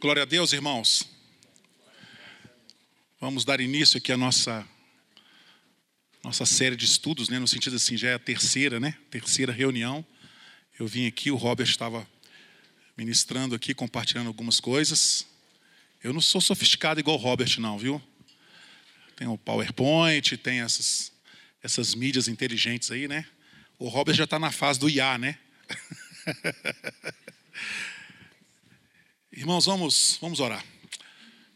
Glória a Deus, irmãos. Vamos dar início aqui à nossa nossa série de estudos, né, no sentido assim, já é a terceira, né? Terceira reunião. Eu vim aqui, o Robert estava ministrando aqui, compartilhando algumas coisas. Eu não sou sofisticado igual o Robert não, viu? Tem o PowerPoint, tem essas essas mídias inteligentes aí, né? O Robert já está na fase do IA, né? Irmãos, vamos, vamos orar.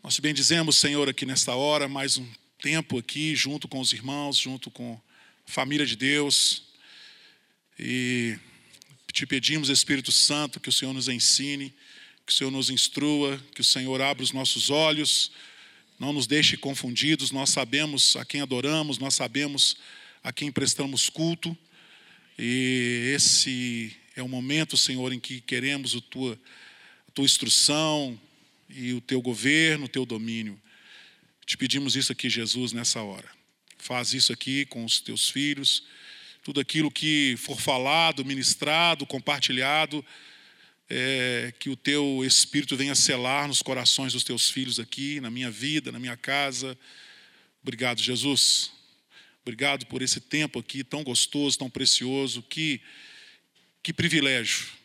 Nós te bendizemos, Senhor, aqui nesta hora, mais um tempo aqui, junto com os irmãos, junto com a família de Deus. E te pedimos, Espírito Santo, que o Senhor nos ensine, que o Senhor nos instrua, que o Senhor abra os nossos olhos, não nos deixe confundidos. Nós sabemos a quem adoramos, nós sabemos a quem prestamos culto. E esse é o momento, Senhor, em que queremos a tua tua instrução e o teu governo, o teu domínio. Te pedimos isso aqui, Jesus, nessa hora. Faz isso aqui com os teus filhos. Tudo aquilo que for falado, ministrado, compartilhado, é, que o teu Espírito venha selar nos corações dos teus filhos aqui, na minha vida, na minha casa. Obrigado, Jesus. Obrigado por esse tempo aqui tão gostoso, tão precioso. Que, que privilégio.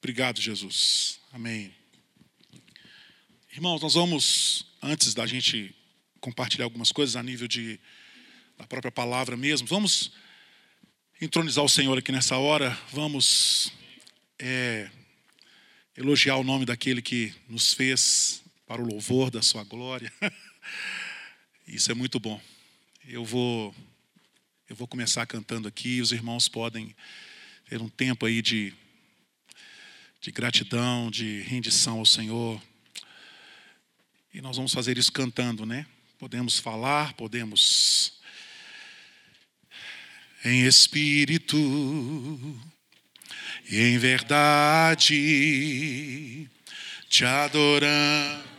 Obrigado, Jesus. Amém. Irmãos, nós vamos, antes da gente compartilhar algumas coisas a nível de, da própria palavra mesmo, vamos entronizar o Senhor aqui nessa hora, vamos é, elogiar o nome daquele que nos fez para o louvor da sua glória. Isso é muito bom. Eu vou, eu vou começar cantando aqui, os irmãos podem ter um tempo aí de de gratidão, de rendição ao Senhor. E nós vamos fazer isso cantando, né? Podemos falar, podemos em espírito e em verdade te adorando.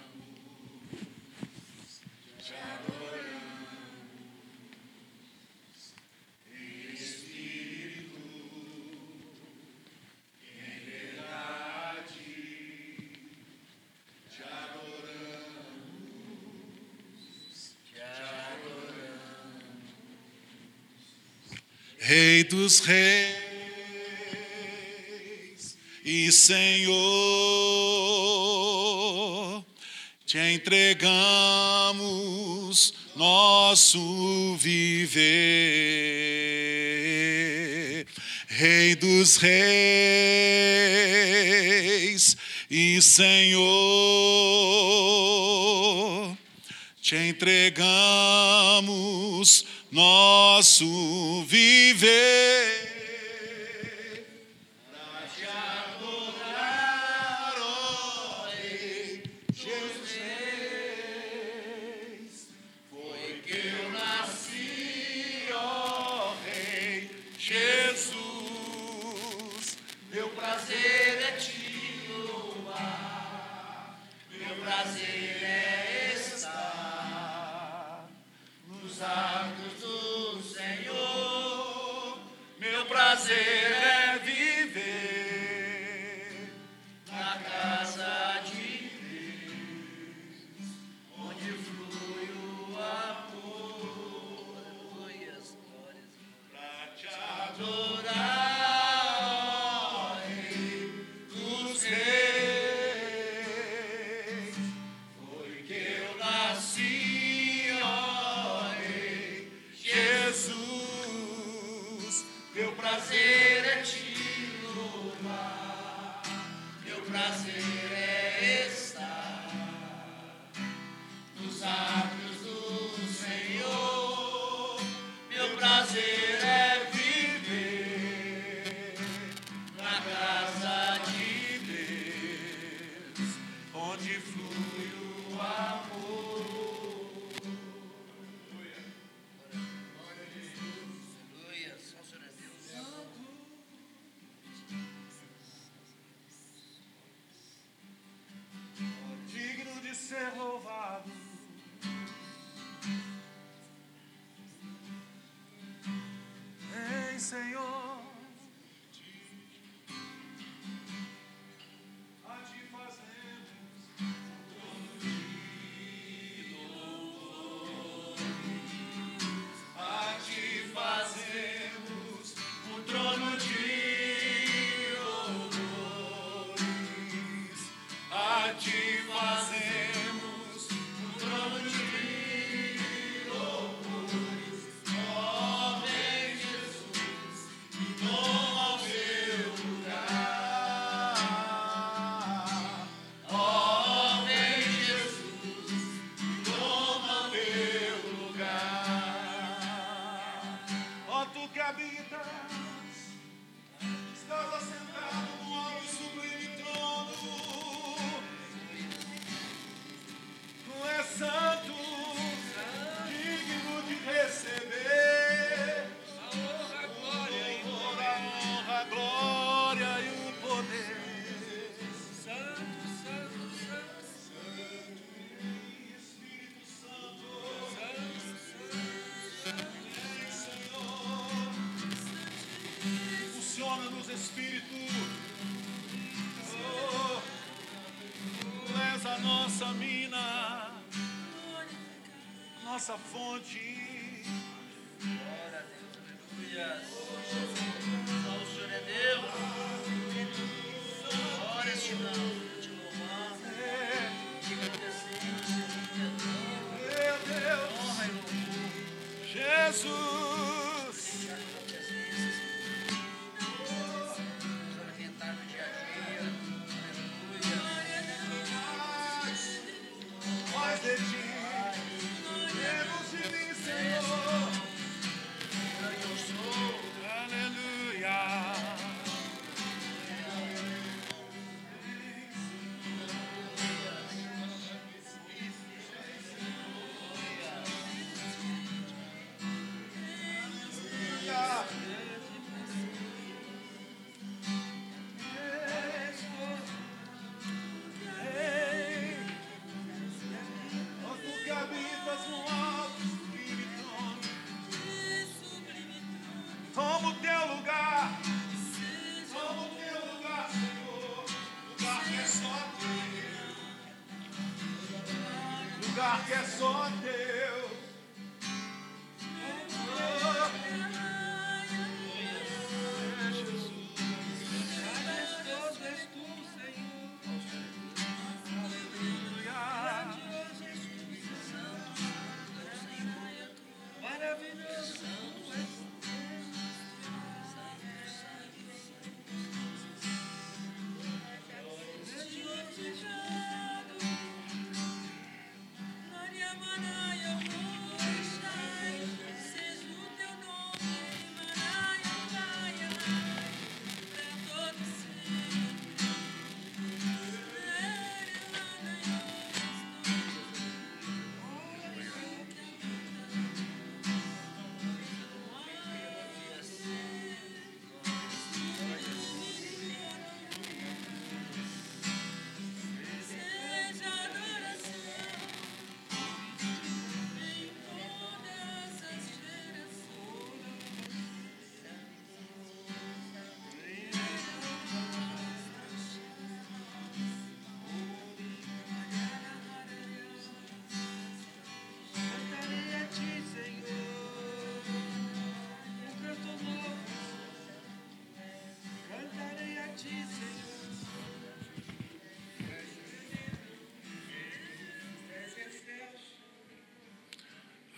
Rei dos Reis e Senhor, te entregamos nosso viver. Rei dos Reis e Senhor, te entregamos nosso viver.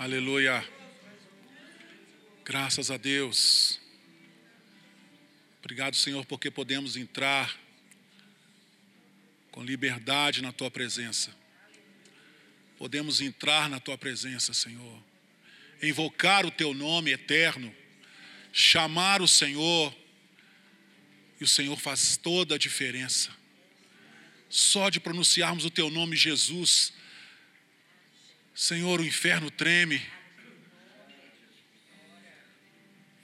Aleluia. Graças a Deus. Obrigado, Senhor, porque podemos entrar com liberdade na tua presença. Podemos entrar na tua presença, Senhor. Invocar o teu nome eterno, chamar o Senhor, e o Senhor faz toda a diferença. Só de pronunciarmos o teu nome, Jesus, Senhor, o inferno treme.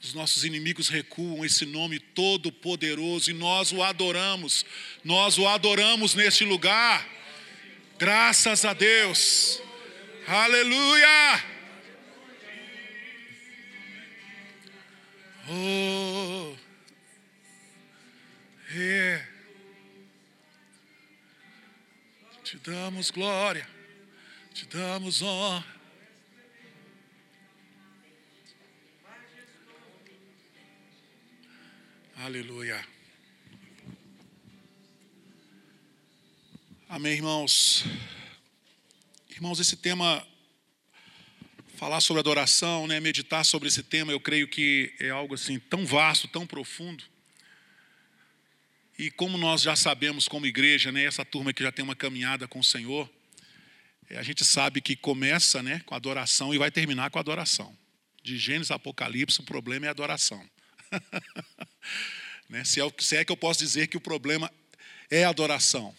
Os nossos inimigos recuam esse nome todo poderoso e nós o adoramos. Nós o adoramos neste lugar. Graças a Deus. Aleluia! Oh. É. Te damos glória. Te damos honra. Aleluia. Amém, irmãos. Irmãos, esse tema, falar sobre adoração, né, meditar sobre esse tema, eu creio que é algo assim tão vasto, tão profundo. E como nós já sabemos como igreja, né, essa turma que já tem uma caminhada com o Senhor, a gente sabe que começa né, com adoração e vai terminar com adoração. De Gênesis a Apocalipse, o problema é adoração. né, se, é, se é que eu posso dizer que o problema é adoração.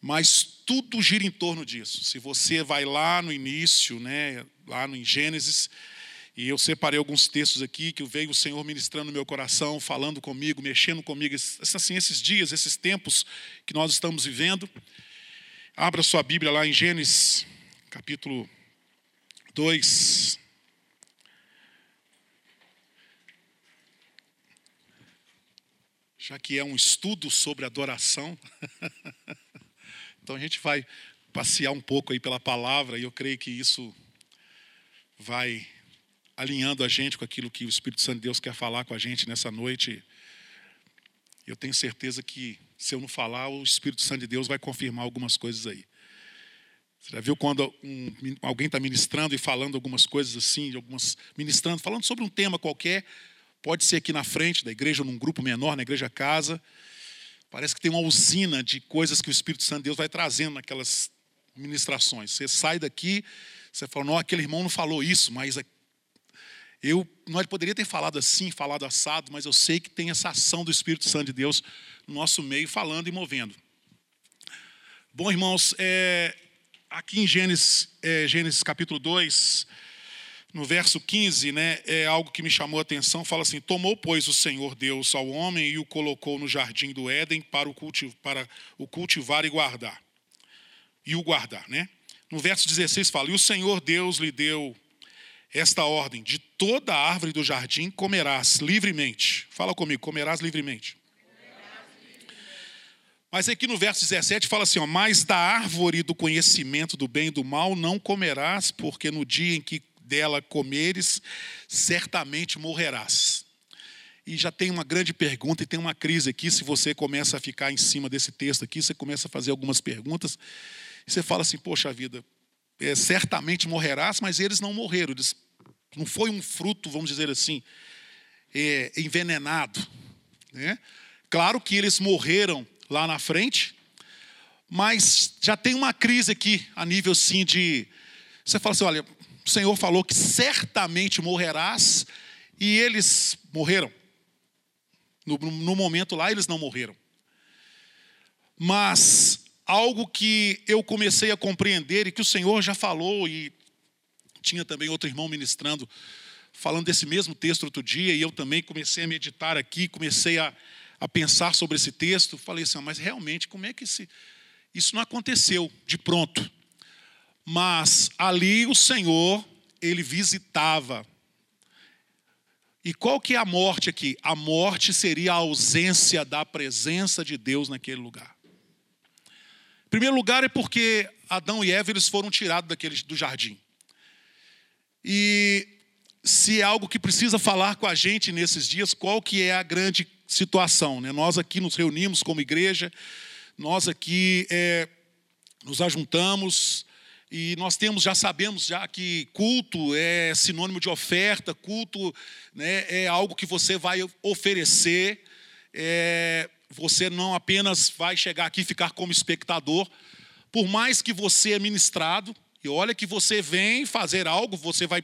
Mas tudo gira em torno disso. Se você vai lá no início, né, lá no em Gênesis, e eu separei alguns textos aqui que veio o Senhor ministrando no meu coração, falando comigo, mexendo comigo, assim, esses dias, esses tempos que nós estamos vivendo. Abra sua Bíblia lá em Gênesis, capítulo 2. Já que é um estudo sobre adoração, então a gente vai passear um pouco aí pela palavra e eu creio que isso vai alinhando a gente com aquilo que o Espírito Santo de Deus quer falar com a gente nessa noite. Eu tenho certeza que se eu não falar, o Espírito Santo de Deus vai confirmar algumas coisas aí. Você já viu quando um- alguém está ministrando e falando algumas coisas assim, algumas ministrando, falando sobre um tema qualquer, pode ser aqui na frente da igreja, num grupo menor, na igreja casa. Parece que tem uma usina de coisas que o Espírito Santo de Deus vai trazendo naquelas ministrações. Você sai daqui, você fala, não, aquele irmão não falou isso, mas é eu, nós poderia ter falado assim, falado assado, mas eu sei que tem essa ação do Espírito Santo de Deus no nosso meio, falando e movendo. Bom, irmãos, é, aqui em Gênesis, é, Gênesis capítulo 2, no verso 15, né, é algo que me chamou a atenção. Fala assim: Tomou, pois, o Senhor Deus ao homem e o colocou no jardim do Éden para o, para o cultivar e guardar. E o guardar, né? No verso 16 fala: E o Senhor Deus lhe deu esta ordem: de toda a árvore do jardim comerás livremente. Fala comigo, comerás livremente. Mas aqui no verso 17 fala assim: ó, Mas da árvore do conhecimento do bem e do mal não comerás, porque no dia em que dela comeres, certamente morrerás. E já tem uma grande pergunta e tem uma crise aqui. Se você começa a ficar em cima desse texto aqui, você começa a fazer algumas perguntas, e você fala assim: Poxa vida, é, certamente morrerás, mas eles não morreram. Eles, não foi um fruto, vamos dizer assim, é, envenenado. Né? Claro que eles morreram lá na frente, mas já tem uma crise aqui, a nível sim de. Você fala assim: olha, o Senhor falou que certamente morrerás, e eles morreram. No, no momento lá, eles não morreram. Mas algo que eu comecei a compreender e que o Senhor já falou, e tinha também outro irmão ministrando, falando desse mesmo texto outro dia, e eu também comecei a meditar aqui, comecei a, a pensar sobre esse texto. Falei assim, "Ah, mas realmente, como é que esse, isso não aconteceu de pronto? Mas ali o Senhor, ele visitava. E qual que é a morte aqui? A morte seria a ausência da presença de Deus naquele lugar. Em primeiro lugar é porque Adão e Eva eles foram tirados daquele, do jardim. E se é algo que precisa falar com a gente nesses dias, qual que é a grande situação? Né? Nós aqui nos reunimos como igreja, nós aqui é, nos ajuntamos e nós temos, já sabemos já que culto é sinônimo de oferta, culto né, é algo que você vai oferecer, é, você não apenas vai chegar aqui e ficar como espectador, por mais que você é ministrado, e olha que você vem fazer algo, você vai,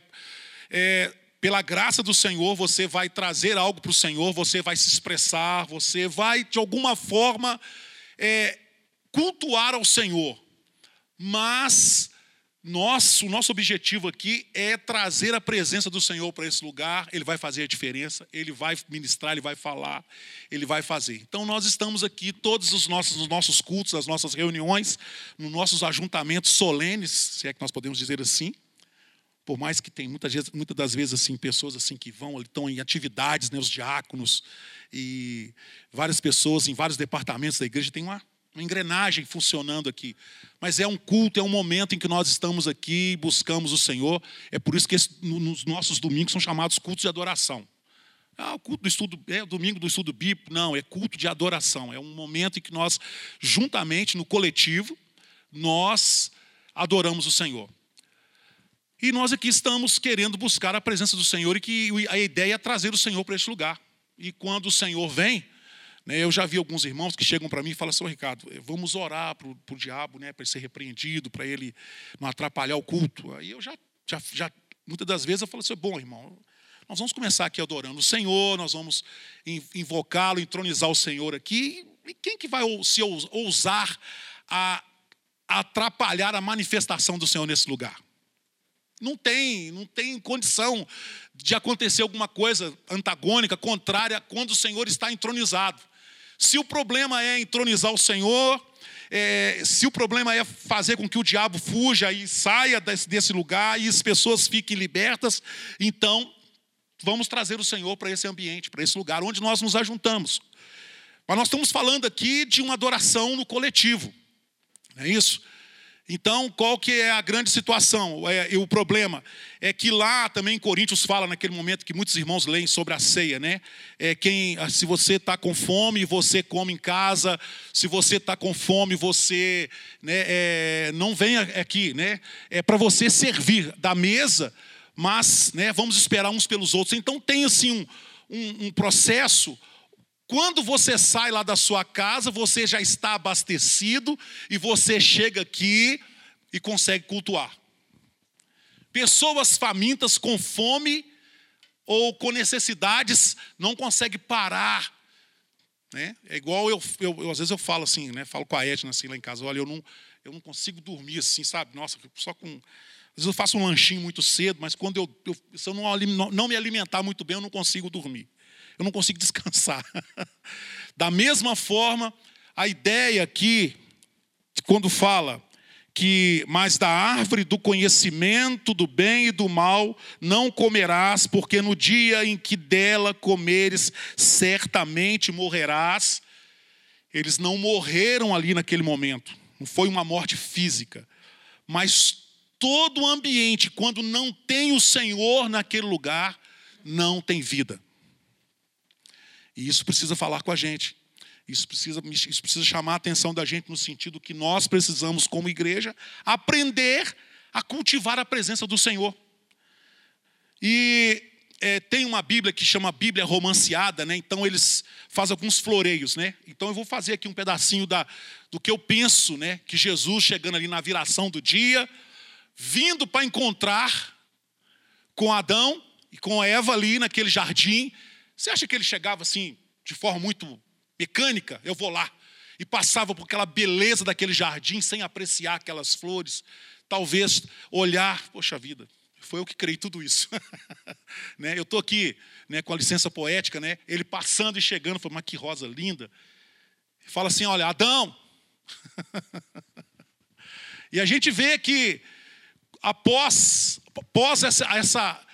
é, pela graça do Senhor, você vai trazer algo para o Senhor, você vai se expressar, você vai, de alguma forma, é, cultuar ao Senhor. Mas nosso, o nosso objetivo aqui é trazer a presença do Senhor para esse lugar. Ele vai fazer a diferença, ele vai ministrar, ele vai falar, ele vai fazer. Então nós estamos aqui todos os nossos, nos nossos cultos, nas nossas reuniões, nos nossos ajuntamentos solenes, se é que nós podemos dizer assim. Por mais que tem muitas, vezes, muitas das vezes assim pessoas assim que vão, estão em atividades, né, os diáconos e várias pessoas em vários departamentos da igreja tem uma uma engrenagem funcionando aqui. Mas é um culto, é um momento em que nós estamos aqui e buscamos o Senhor. É por isso que esse, no, nos nossos domingos são chamados cultos de adoração. Ah, o culto do estudo, é o domingo do estudo bíblico. Não, é culto de adoração. É um momento em que nós, juntamente, no coletivo, nós adoramos o Senhor. E nós aqui estamos querendo buscar a presença do Senhor e que a ideia é trazer o Senhor para esse lugar. E quando o Senhor vem, né, eu já vi alguns irmãos que chegam para mim e falam assim, "Ô, Ricardo, eh, vamos orar para o diabo, né, para ele ser repreendido, para ele não atrapalhar o culto. Aí eu já, já, já, muitas das vezes eu falo assim, bom, irmão, nós vamos começar aqui adorando o Senhor, nós vamos in- invocá-lo, entronizar o Senhor aqui. E quem que vai se ous- ousar a atrapalhar a manifestação do Senhor nesse lugar? Não tem, não tem condição de acontecer alguma coisa antagônica, contrária, quando o Senhor está entronizado. Se o problema é entronizar o Senhor, é, se o problema é fazer com que o diabo fuja e saia desse, desse lugar e as pessoas fiquem libertas, então vamos trazer o Senhor para esse ambiente, para esse lugar onde nós nos ajuntamos. Mas nós estamos falando aqui de uma adoração no coletivo, não é isso? Então, qual que é a grande situação? É, e o problema é que lá também em Coríntios fala naquele momento que muitos irmãos leem sobre a ceia, né? É quem, se você está com fome, você come em casa. Se você está com fome, você né, é, não venha aqui, né? É para você servir da mesa, mas né, vamos esperar uns pelos outros. Então tem assim um, um, um processo quando você sai lá da sua casa, você já está abastecido e você chega aqui e consegue cultuar. Pessoas famintas com fome ou com necessidades não conseguem parar. Né? É igual eu, eu, eu, às vezes eu falo assim, né? Falo com a Edna assim lá em casa, olha, eu não, eu não consigo dormir assim, sabe? Nossa, só com. Às vezes eu faço um lanchinho muito cedo, mas quando eu, eu se eu não, não me alimentar muito bem, eu não consigo dormir eu não consigo descansar. Da mesma forma, a ideia aqui, quando fala que, mas da árvore do conhecimento do bem e do mal não comerás, porque no dia em que dela comeres, certamente morrerás. Eles não morreram ali naquele momento, não foi uma morte física, mas todo o ambiente, quando não tem o Senhor naquele lugar, não tem vida. E isso precisa falar com a gente. Isso precisa, isso precisa chamar a atenção da gente no sentido que nós precisamos, como igreja, aprender a cultivar a presença do Senhor. E é, tem uma Bíblia que chama Bíblia romanceada, né? Então eles fazem alguns floreios, né? Então eu vou fazer aqui um pedacinho da, do que eu penso, né? Que Jesus chegando ali na viração do dia, vindo para encontrar com Adão e com Eva ali naquele jardim. Você acha que ele chegava assim, de forma muito mecânica? Eu vou lá. E passava por aquela beleza daquele jardim sem apreciar aquelas flores. Talvez olhar, poxa vida, foi eu que criei tudo isso. né? Eu estou aqui né, com a licença poética, né? ele passando e chegando, falou, mas que rosa linda. Fala assim: olha, Adão. e a gente vê que após, após essa, essa,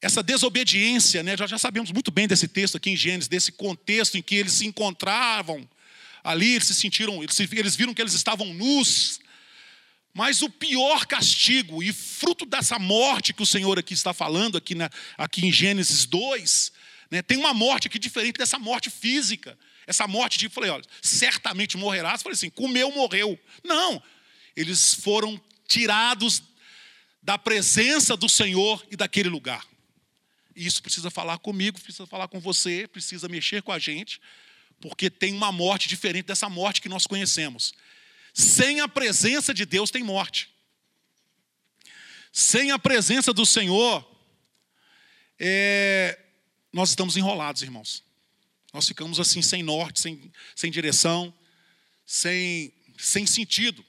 essa desobediência, né, já sabemos muito bem desse texto aqui em Gênesis, desse contexto em que eles se encontravam ali, eles se sentiram, eles, eles viram que eles estavam nus. Mas o pior castigo e fruto dessa morte que o Senhor aqui está falando, aqui, na, aqui em Gênesis 2, né, tem uma morte aqui diferente dessa morte física. Essa morte de, falei, olha, certamente morrerás. Falei assim, comeu, morreu. Não, eles foram tirados da presença do Senhor e daquele lugar. Isso precisa falar comigo, precisa falar com você, precisa mexer com a gente, porque tem uma morte diferente dessa morte que nós conhecemos. Sem a presença de Deus tem morte. Sem a presença do Senhor, é, nós estamos enrolados, irmãos. Nós ficamos assim, sem norte, sem, sem direção, sem, sem sentido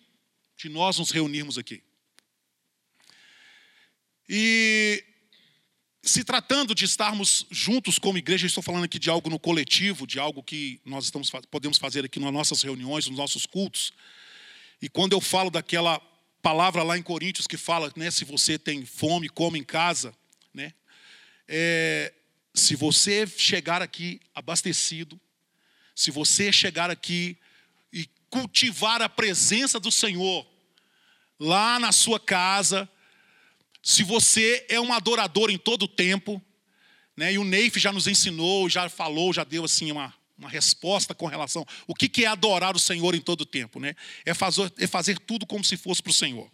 de nós nos reunirmos aqui. E se tratando de estarmos juntos como igreja, estou falando aqui de algo no coletivo, de algo que nós estamos, podemos fazer aqui nas nossas reuniões, nos nossos cultos. E quando eu falo daquela palavra lá em Coríntios que fala, né, se você tem fome, come em casa, né? É, se você chegar aqui abastecido, se você chegar aqui e cultivar a presença do Senhor lá na sua casa, se você é um adorador em todo o tempo, né, e o Neif já nos ensinou, já falou, já deu assim uma, uma resposta com relação. O que que é adorar o Senhor em todo tempo, né? É fazer, é fazer tudo como se fosse para o Senhor.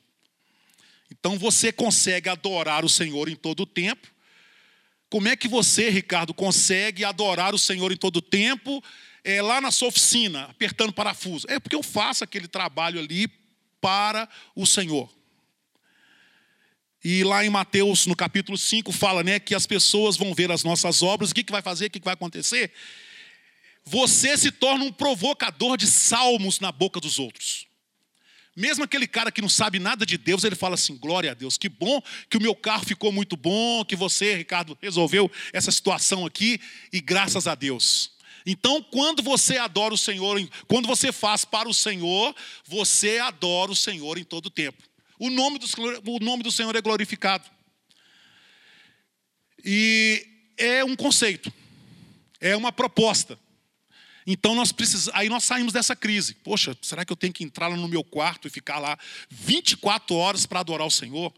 Então você consegue adorar o Senhor em todo tempo. Como é que você, Ricardo, consegue adorar o Senhor em todo tempo, é, lá na sua oficina, apertando parafuso? É porque eu faço aquele trabalho ali para o Senhor. E lá em Mateus, no capítulo 5, fala né, que as pessoas vão ver as nossas obras, o que, que vai fazer, o que, que vai acontecer? Você se torna um provocador de salmos na boca dos outros. Mesmo aquele cara que não sabe nada de Deus, ele fala assim: glória a Deus, que bom que o meu carro ficou muito bom, que você, Ricardo, resolveu essa situação aqui, e graças a Deus. Então, quando você adora o Senhor, quando você faz para o Senhor, você adora o Senhor em todo tempo. O nome do, o nome do Senhor é glorificado. E é um conceito, é uma proposta. Então nós precisamos, aí nós saímos dessa crise. Poxa, será que eu tenho que entrar lá no meu quarto e ficar lá 24 horas para adorar o Senhor?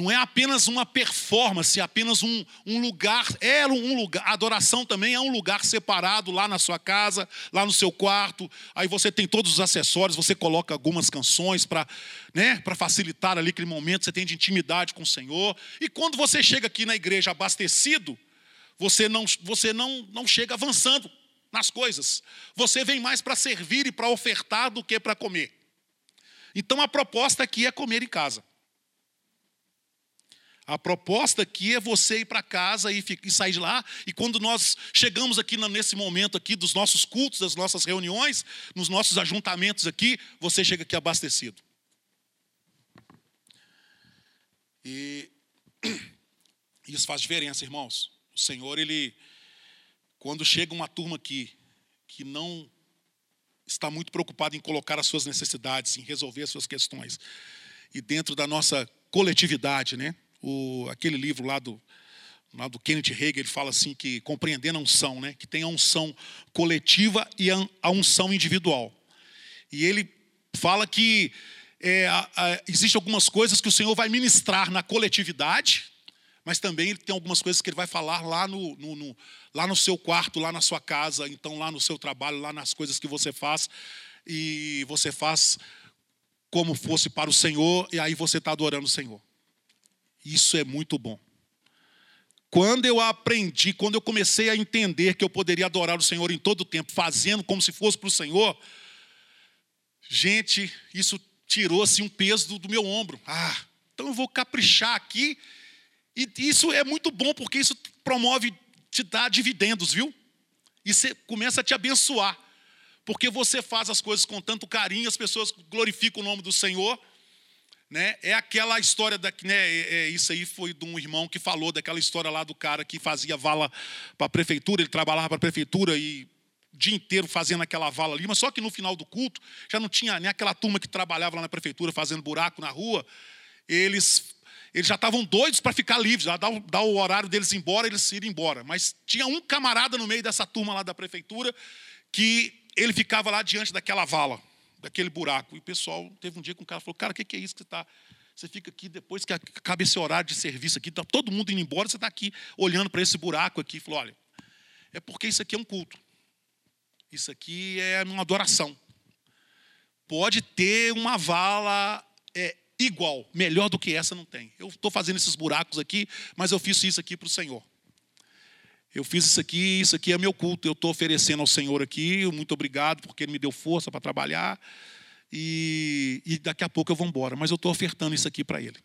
Não é apenas uma performance, é apenas um, um lugar. É um lugar. A adoração também é um lugar separado lá na sua casa, lá no seu quarto. Aí você tem todos os acessórios, você coloca algumas canções para né, facilitar ali aquele momento, você tem de intimidade com o Senhor. E quando você chega aqui na igreja abastecido, você não, você não, não chega avançando nas coisas. Você vem mais para servir e para ofertar do que para comer. Então a proposta aqui é comer em casa. A proposta aqui é você ir para casa e, sair de lá. E quando nós chegamos aqui nesse momento aqui dos nossos cultos, das nossas reuniões, nos nossos ajuntamentos aqui, você chega aqui abastecido. E isso faz diferença, irmãos. O Senhor, ele, quando chega uma turma aqui que não está muito preocupado em colocar as suas necessidades, em resolver as suas questões, e dentro da nossa coletividade, né? O, aquele livro lá do, lá do Kenneth Hagin, ele fala assim que compreendendo a unção, né? que tem a unção coletiva e a unção individual. E ele fala que é, existem algumas coisas que o Senhor vai ministrar na coletividade, mas também ele tem algumas coisas que ele vai falar lá no, no, no, lá no seu quarto, lá na sua casa, então lá no seu trabalho, lá nas coisas que você faz, e você faz como fosse para o Senhor, e aí você está adorando o Senhor. Isso é muito bom. Quando eu aprendi, quando eu comecei a entender que eu poderia adorar o Senhor em todo o tempo, fazendo como se fosse para o Senhor, gente, isso tirou assim um peso do, do meu ombro. Ah, então eu vou caprichar aqui. E isso é muito bom, porque isso promove, te dá dividendos, viu? E você começa a te abençoar. Porque você faz as coisas com tanto carinho, as pessoas glorificam o nome do Senhor. Né? É aquela história, da, né, é, é, isso aí foi de um irmão que falou daquela história lá do cara que fazia vala para a prefeitura, ele trabalhava para a prefeitura e o dia inteiro fazendo aquela vala ali, mas só que no final do culto já não tinha nem aquela turma que trabalhava lá na prefeitura fazendo buraco na rua, eles, eles já estavam doidos para ficar livres, já dar o horário deles embora, eles irem embora. Mas tinha um camarada no meio dessa turma lá da prefeitura que ele ficava lá diante daquela vala daquele buraco. E o pessoal, teve um dia que um cara falou, cara, o que, que é isso que você está... Você fica aqui depois que acaba esse horário de serviço aqui, está todo mundo indo embora, você está aqui olhando para esse buraco aqui e falou, olha, é porque isso aqui é um culto. Isso aqui é uma adoração. Pode ter uma vala é, igual, melhor do que essa não tem. Eu estou fazendo esses buracos aqui, mas eu fiz isso aqui para o Senhor. Eu fiz isso aqui, isso aqui é meu culto. Eu estou oferecendo ao Senhor aqui, muito obrigado, porque Ele me deu força para trabalhar. E, e, daqui a pouco eu vou embora, mas eu estou ofertando isso aqui para Ele.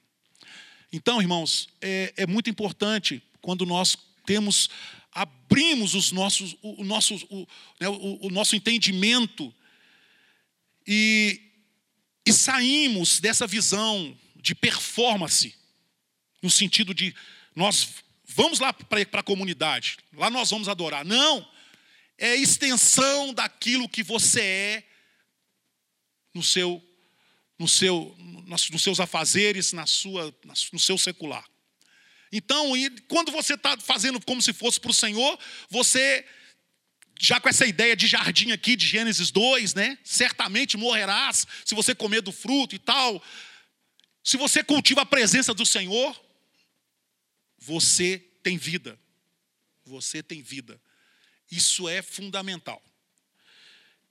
Então, irmãos, é, é, muito importante quando nós temos, abrimos os nossos, o, nosso, o, né, o, o nosso entendimento e, e saímos dessa visão de performance, no sentido de nós vamos lá para a comunidade, lá nós vamos adorar. Não, é extensão daquilo que você é no seu, no seu, nos seus afazeres, na sua, no seu secular. Então, quando você está fazendo como se fosse para o Senhor, você, já com essa ideia de jardim aqui, de Gênesis 2, né? Certamente morrerás se você comer do fruto e tal. Se você cultiva a presença do Senhor, você tem vida. Você tem vida. Isso é fundamental.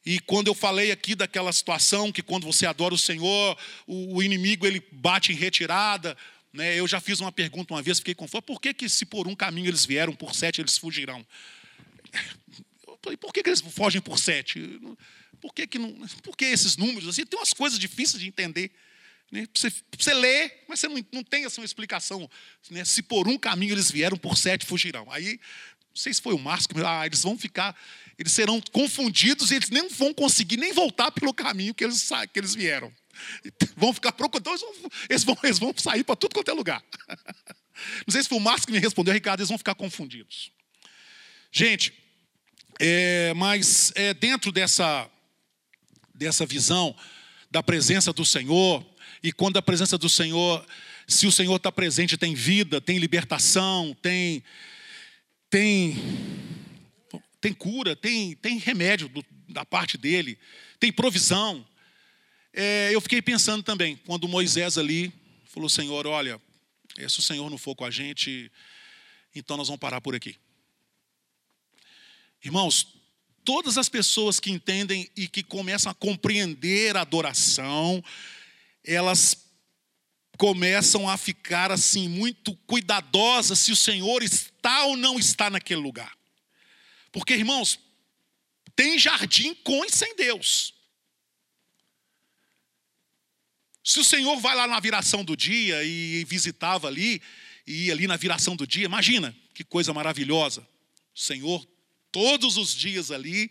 E quando eu falei aqui daquela situação que quando você adora o Senhor, o, inimigo ele bate em retirada, né? Eu já fiz uma pergunta uma vez, fiquei confuso. Por que, que se por um caminho eles vieram, por sete eles fugirão? Por que, que eles fogem por sete? Por que, que não, por que esses números? Assim, tem umas coisas difíceis de entender. Né? Você, você lê, mas você não, não tem assim, uma explicação. Né? Se por um caminho eles vieram, por sete fugirão. Aí, não sei se foi o Márcio que ah, eles vão ficar, eles serão confundidos e eles nem vão conseguir nem voltar pelo caminho que eles, que eles vieram. Vão ficar procurando, eles vão, eles vão, eles vão sair para tudo quanto é lugar. Não sei se foi o Márcio que me respondeu, Ricardo, eles vão ficar confundidos. Gente, é, mas é, dentro dessa, dessa visão da presença do Senhor, e quando a presença do Senhor, se o Senhor está presente, tem vida, tem libertação, tem, tem, tem cura, tem, tem remédio do- da parte dele, tem provisão. É, eu fiquei pensando também, quando Moisés ali falou: Senhor, olha, eh, se o Senhor não for com a gente, então nós vamos parar por aqui. Irmãos, todas as pessoas que entendem e que começam a compreender a adoração, elas começam a ficar assim muito cuidadosas se o Senhor está ou não está naquele lugar. Porque, irmãos, tem jardim com e sem Deus. Se o Senhor vai lá na viração do dia e visitava ali, e ia ali na viração do dia, imagina que coisa maravilhosa. O Senhor, todos os dias ali,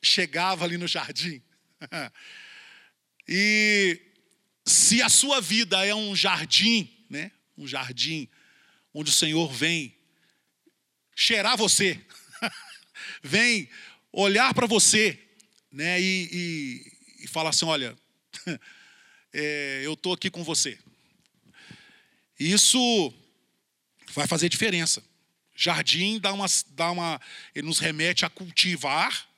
chegava ali no jardim. e se a sua vida é um jardim, né? Um jardim onde o Senhor vem cheirar você, vem olhar para você, né? E, e, e falar assim, olha, é, eu estou aqui com você. Isso vai fazer diferença. Jardim dá uma, dá uma, ele nos remete a cultivar.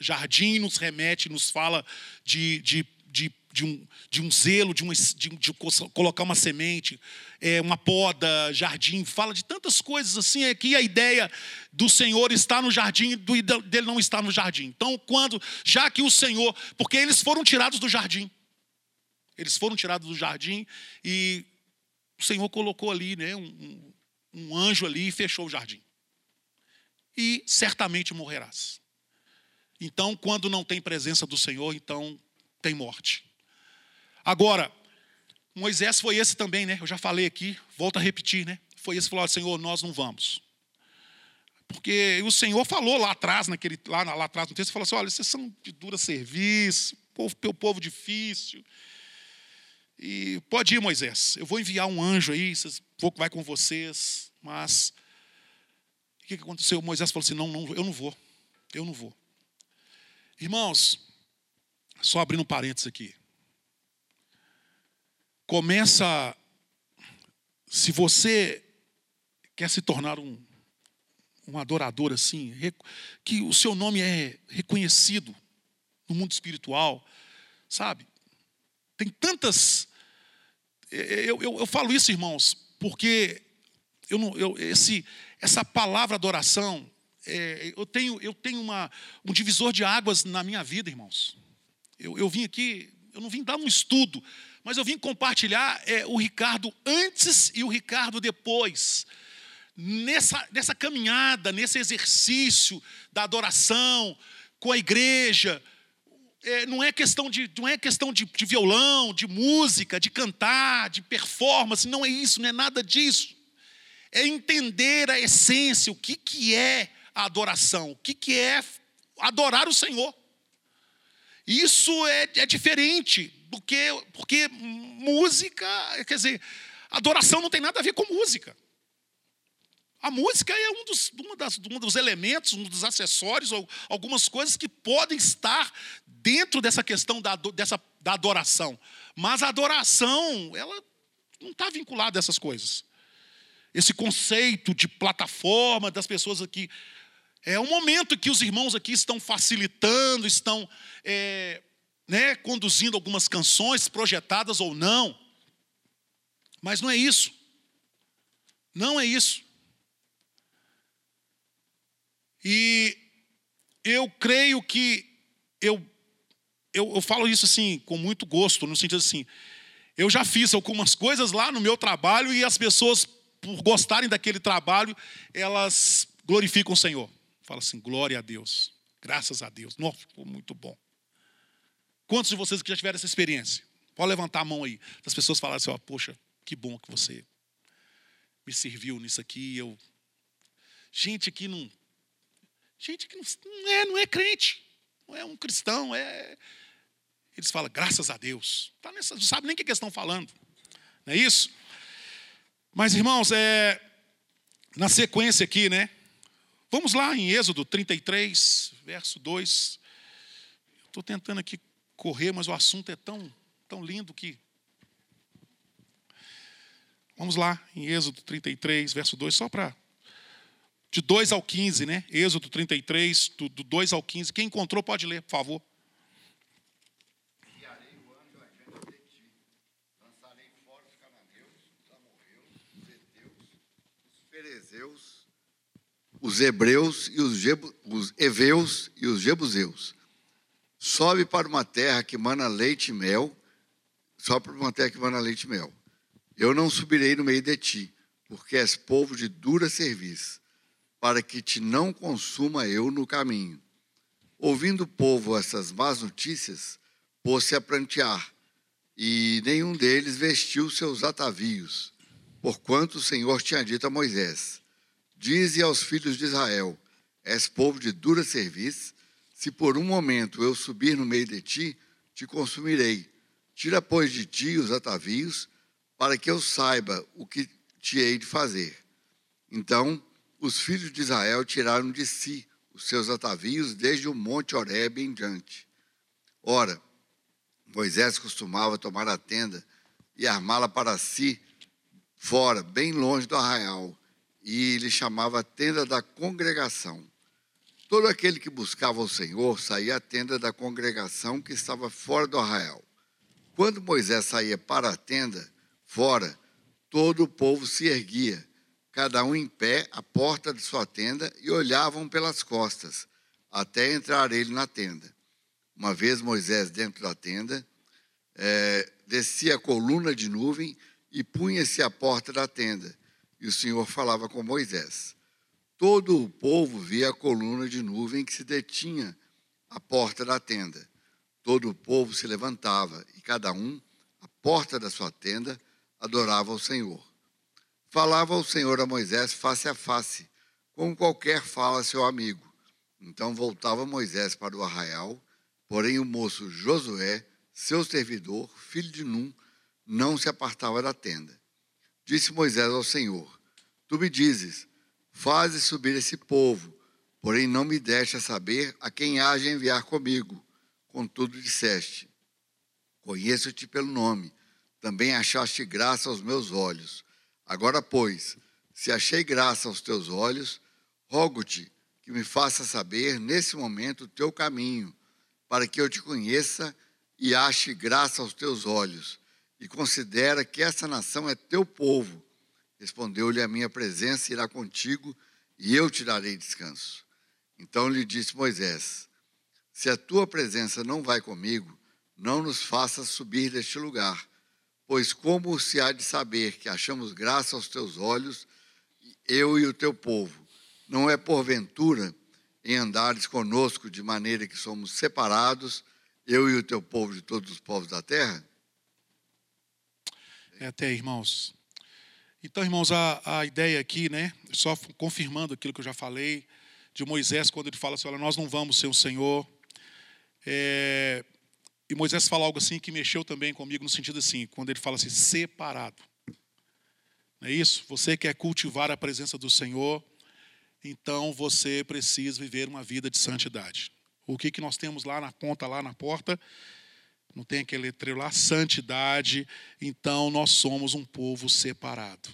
Jardim nos remete, nos fala de, de, de, de, um, de um zelo, de, uma, de, de colocar uma semente, é, uma poda, jardim, fala de tantas coisas assim. É que a ideia do Senhor está no jardim, do, dele não está no jardim. Então, quando, já que o Senhor, porque eles foram tirados do jardim, eles foram tirados do jardim e o Senhor colocou ali, né, um, um anjo ali e fechou o jardim. E certamente morrerás. Então, quando não tem presença do Senhor, então tem morte. Agora, Moisés foi esse também, né? Eu já falei aqui, volto a repetir, né? Foi esse que falou: Senhor, nós não vamos. Porque o Senhor falou lá atrás, naquele, lá, lá atrás no texto, falou assim: olha, vocês são de dura serviço, povo, povo, povo difícil. E pode ir, Moisés. Eu vou enviar um anjo aí, vocês, vou vai com vocês. Mas o que, que aconteceu? Moisés falou assim: não, não, eu não vou. Eu não vou. Irmãos, só abrindo um parênteses aqui. Começa. Se você quer se tornar um, um adorador assim, que o seu nome é reconhecido no mundo espiritual, sabe? Tem tantas. Eu, eu, eu falo isso, irmãos, porque eu não, eu, esse, essa palavra adoração, é, eu tenho, eu tenho uma, um divisor de águas na minha vida, irmãos. Eu, eu vim aqui, eu não vim dar um estudo, mas eu vim compartilhar é, o Ricardo antes e o Ricardo depois. Nessa, nessa caminhada, nesse exercício da adoração com a igreja, é, não é questão, de, não é questão de, de violão, de música, de cantar, de performance, não é isso, não é nada disso. É entender a essência, o que, que é a adoração, o que, que é adorar o Senhor. Isso é, é diferente, porque, porque música, quer dizer, adoração não tem nada a ver com música. A música é um dos, uma das, um dos elementos, um dos acessórios, ou algumas coisas que podem estar dentro dessa questão da, dessa, da adoração. Mas a adoração, ela não está vinculada a essas coisas. Esse conceito de plataforma das pessoas aqui. É um momento que os irmãos aqui estão facilitando, estão é, né, conduzindo algumas canções, projetadas ou não. Mas não é isso. Não é isso. E eu creio que eu, eu, eu falo isso assim com muito gosto, no sentido assim, eu já fiz algumas coisas lá no meu trabalho e as pessoas, por gostarem daquele trabalho, elas glorificam o Senhor. Fala assim, glória a Deus, graças a Deus. Nossa, ficou muito bom. Quantos de vocês que já tiveram essa experiência? Pode levantar a mão aí. As pessoas falaram assim, ó, poxa, que bom que você me serviu nisso aqui. Eu... Gente que não. Gente que não, não é, não é crente, não é um cristão, é. Eles falam, graças a Deus. Tá nessa, não sabe nem o que eles estão falando. Não é isso? Mas, irmãos, é, na sequência aqui, né? Vamos lá em Êxodo 33, verso 2. Estou tentando aqui correr, mas o assunto é tão, tão lindo que. Vamos lá em Êxodo 33, verso 2, só para. De 2 ao 15, né? Êxodo 33, do, do 2 ao 15. Quem encontrou pode ler, por favor. Os hebreus e os, Jebu- os heveus e os jebuseus. Sobe para uma terra que mana leite e mel. Sobe para uma terra que mana leite e mel. Eu não subirei no meio de ti, porque és povo de dura serviço, para que te não consuma eu no caminho. Ouvindo o povo essas más notícias, pôs-se a prantear, e nenhum deles vestiu seus atavios, porquanto o Senhor tinha dito a Moisés: Dize aos filhos de Israel: És povo de dura serviço, se por um momento eu subir no meio de ti, te consumirei. Tira, pois, de ti os atavios, para que eu saiba o que te hei de fazer. Então os filhos de Israel tiraram de si os seus atavios desde o monte Horebe em diante. Ora, Moisés costumava tomar a tenda e armá-la para si fora, bem longe do arraial, e lhe chamava a tenda da congregação. Todo aquele que buscava o Senhor saía à tenda da congregação que estava fora do arraial. Quando Moisés saía para a tenda, fora, todo o povo se erguia, cada um em pé à porta de sua tenda e olhavam pelas costas, até entrar ele na tenda. Uma vez Moisés dentro da tenda, eh, descia a coluna de nuvem e punha-se à porta da tenda, e o Senhor falava com Moisés. Todo o povo via a coluna de nuvem que se detinha à porta da tenda. Todo o povo se levantava e cada um, à porta da sua tenda, adorava o Senhor. Falava o Senhor a Moisés face a face, como qualquer fala seu amigo. Então voltava Moisés para o arraial, porém o moço Josué, seu servidor, filho de Num, não se apartava da tenda. Disse Moisés ao Senhor: Tu me dizes, faze subir esse povo, porém não me deixa saber a quem haja enviar comigo. Contudo disseste: Conheço-te pelo nome, também achaste graça aos meus olhos. Agora, pois, se achei graça aos teus olhos, rogo-te que me faça saber nesse momento o teu caminho, para que eu te conheça e ache graça aos teus olhos, e considera que essa nação é teu povo. Respondeu-lhe: A minha presença irá contigo, e eu te darei descanso. Então lhe disse Moisés: Se a tua presença não vai comigo, não nos faças subir deste lugar, pois como se há de saber que achamos graça aos teus olhos, eu e o teu povo? Não é porventura em andares conosco de maneira que somos separados, eu e o teu povo de todos os povos da terra? É até, irmãos. Então, irmãos, a, a ideia aqui, né, só confirmando aquilo que eu já falei, de Moisés, quando ele fala assim: olha, nós não vamos ser o Senhor. É, e Moisés fala algo assim que mexeu também comigo, no sentido assim, quando ele fala assim: separado. Não é isso? Você quer cultivar a presença do Senhor, então você precisa viver uma vida de santidade. O que, que nós temos lá na ponta, lá na porta? Não tem aquele letreiro lá, santidade. Então nós somos um povo separado.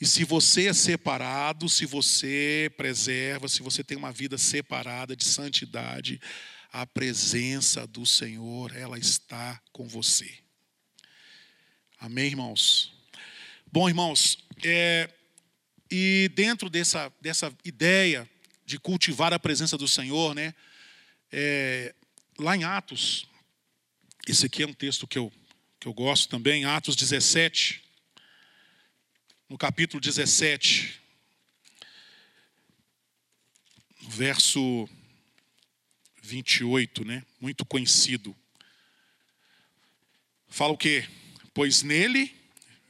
E se você é separado, se você preserva, se você tem uma vida separada de santidade, a presença do Senhor, ela está com você. Amém, irmãos? Bom, irmãos, é, e dentro dessa, dessa ideia de cultivar a presença do Senhor, né? É, lá em Atos, esse aqui é um texto que eu, que eu gosto também, Atos 17, no capítulo 17, no verso 28, né? Muito conhecido. Fala o quê? Pois nele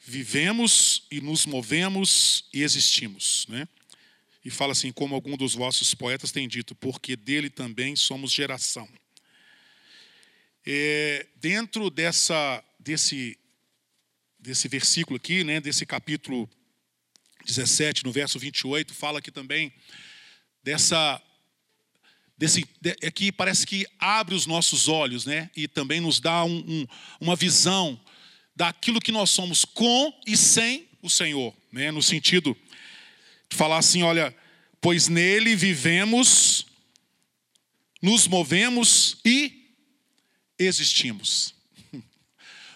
vivemos e nos movemos e existimos, né? E fala assim, como algum dos vossos poetas tem dito, porque dele também somos geração. É, dentro dessa, desse, desse versículo aqui, né, desse capítulo 17, no verso 28, fala aqui também dessa desse é que parece que abre os nossos olhos, né? E também nos dá um, um, uma visão daquilo que nós somos com e sem o Senhor, né? No sentido de falar assim, olha, pois nele vivemos, nos movemos e existimos.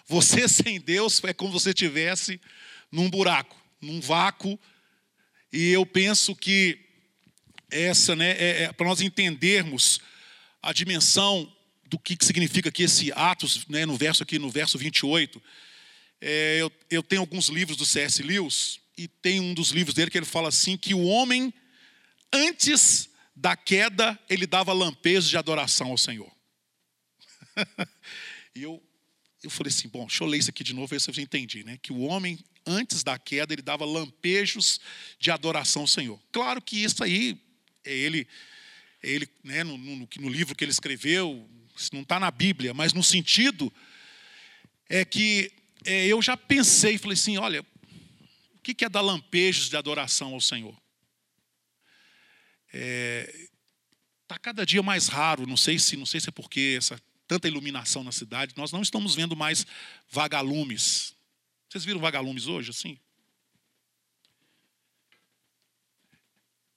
Você sem Deus é como você estivesse num buraco, num vácuo. E eu penso que essa, né, é, é para nós entendermos a dimensão do que, que significa aqui esse Atos, né, no verso aqui, no verso 28. É, eu, eu tenho alguns livros do C.S. Lewis, e tem um dos livros dele que ele fala assim, que o homem, antes da queda, ele dava lampejos de adoração ao Senhor. e eu, eu falei assim, bom, deixa eu ler isso aqui de novo, ver se eu entendi, né? Que o homem, antes da queda, ele dava lampejos de adoração ao Senhor. Claro que isso aí, é ele, é ele né, no, no, no livro que ele escreveu, isso não está na Bíblia, mas no sentido é que é, eu já pensei, falei assim, olha, o que é dar lampejos de adoração ao Senhor? Está é, tá cada dia mais raro, não sei se não sei se é porque essa tanta iluminação na cidade, nós não estamos vendo mais vagalumes. Vocês viram vagalumes hoje assim?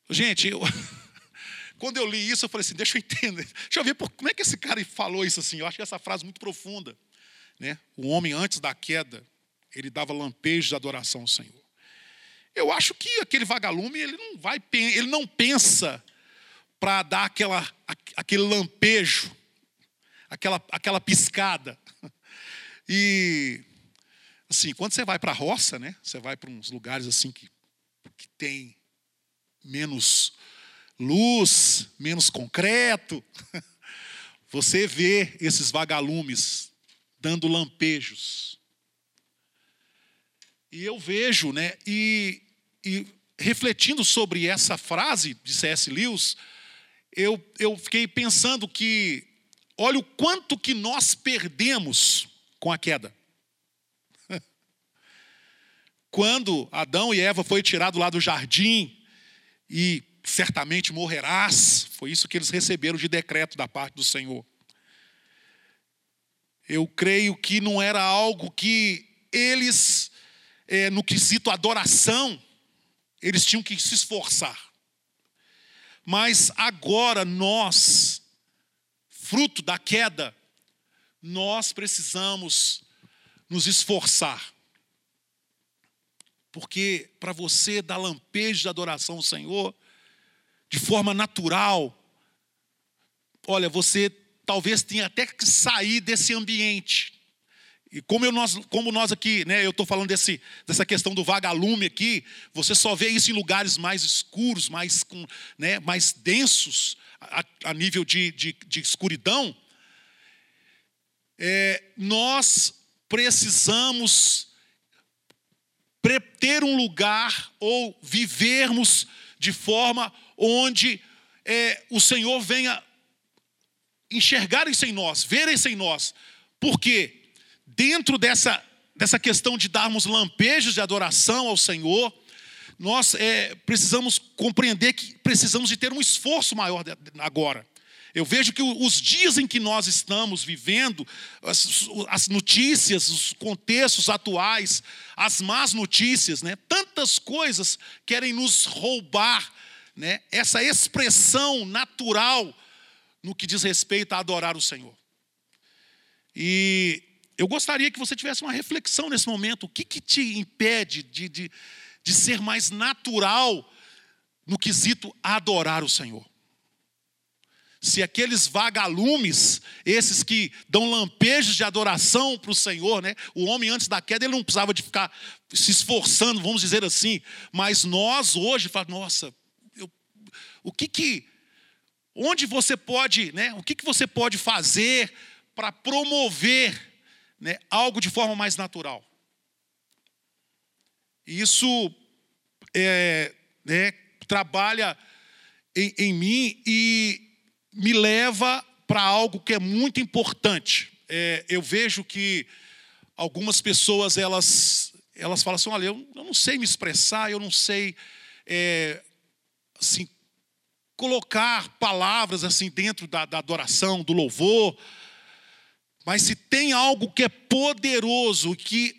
Gente, eu, quando eu li isso, eu falei assim: deixa eu entender, deixa eu ver como é que esse cara falou isso assim. Eu acho essa frase é muito profunda. Né? O homem, antes da queda, ele dava lampejos de adoração ao Senhor. Eu acho que aquele vagalume, ele não vai, ele não pensa para dar aquela, aquele lampejo aquela, aquela piscada. E, assim, quando você vai para a roça, né? Você vai para uns lugares assim que, que tem menos luz, menos concreto. Você vê esses vagalumes dando lampejos. E eu vejo, né? E, e refletindo sobre essa frase de C.S. Lewis, eu, eu fiquei pensando que Olha o quanto que nós perdemos com a queda. Quando Adão e Eva foi tirado lá do jardim e certamente morrerás, foi isso que eles receberam de decreto da parte do Senhor. Eu creio que não era algo que eles, é, no quesito adoração, eles tinham que se esforçar. Mas agora nós fruto da queda, nós precisamos nos esforçar. Porque para você dar lampejo de adoração ao Senhor, de forma natural, olha, você talvez tenha até que sair desse ambiente. E como, eu, nós, como nós aqui, né, eu estou falando desse, dessa questão do vagalume aqui, você só vê isso em lugares mais escuros, mais, com, né, mais densos, a, a nível de, de, de escuridão, é, nós precisamos ter um lugar ou vivermos de forma onde é, o Senhor venha enxergar isso em nós, ver isso em nós. Porque dentro dessa, dessa questão de darmos lampejos de adoração ao Senhor, nós é, precisamos compreender que precisamos de ter um esforço maior agora. Eu vejo que os dias em que nós estamos vivendo, as, as, notícias, os contextos atuais, as más notícias, né, tantas coisas querem nos roubar né, essa expressão natural no que diz respeito a adorar o Senhor. E eu gostaria que você tivesse uma reflexão nesse momento. O que, que te impede de, de, de ser mais natural no quesito adorar o Senhor. Se aqueles vagalumes, esses que dão lampejos de adoração para o Senhor, né? O homem antes da queda ele não precisava de ficar se esforçando, vamos dizer assim. Mas nós hoje falamos, nossa, eu- o que que, onde você pode, né? O que que você pode fazer para promover, né? Algo de forma mais natural? Isso é, né, trabalha em, em mim e me leva para algo que é muito importante. É, eu vejo que algumas pessoas elas elas falam assim, olha, eu, eu não sei me expressar, eu não sei é, assim colocar palavras assim dentro da, da adoração, do louvor. Mas se tem algo que é poderoso que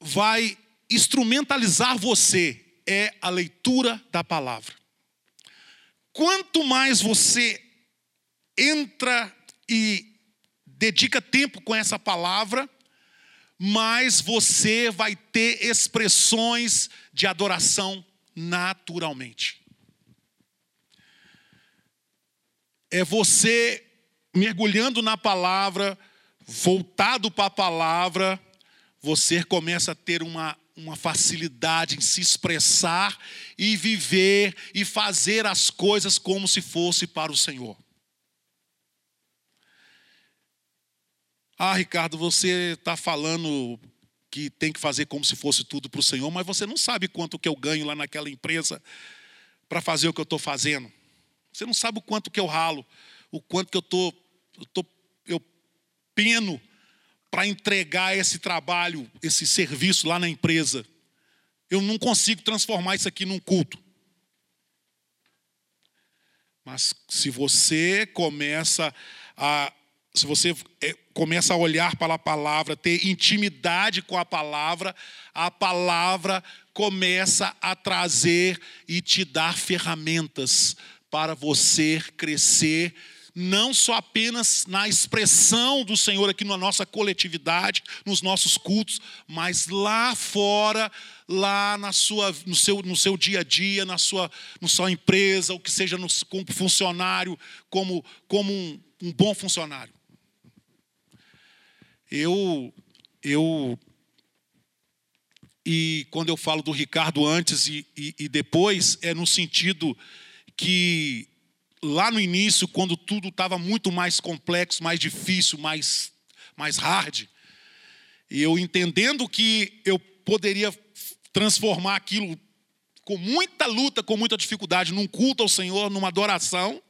vai instrumentalizar você é a leitura da palavra. Quanto mais você entra e dedica tempo com essa palavra, mais você vai ter expressões de adoração naturalmente. É você mergulhando na palavra, voltado para a palavra, você começa a ter uma, uma facilidade em se expressar e viver e fazer as coisas como se fosse para o Senhor. Ah, Ricardo, você está falando que tem que fazer como se fosse tudo para o Senhor, mas você não sabe quanto que eu ganho lá naquela empresa para fazer o que eu estou fazendo. Você não sabe o quanto que eu ralo, o quanto que eu eu peno para entregar esse trabalho, esse serviço lá na empresa. Eu não consigo transformar isso aqui num culto. Mas se você começa a se você é, começa a olhar para a palavra, ter intimidade com a palavra, a palavra começa a trazer e te dar ferramentas para você crescer, não só apenas na expressão do Senhor aqui na nossa coletividade, nos nossos cultos, mas lá fora, lá na sua, no, seu, no seu dia a dia, na sua, na sua empresa, ou que seja no, como funcionário, como, como um, um bom funcionário. Eu, eu, e quando eu falo do Ricardo antes e, e, e depois, é no sentido que lá no início, quando tudo estava muito mais complexo, mais difícil, mais, mais hard, e eu entendendo que eu poderia transformar aquilo com muita luta, com muita dificuldade, num culto ao Senhor, numa adoração,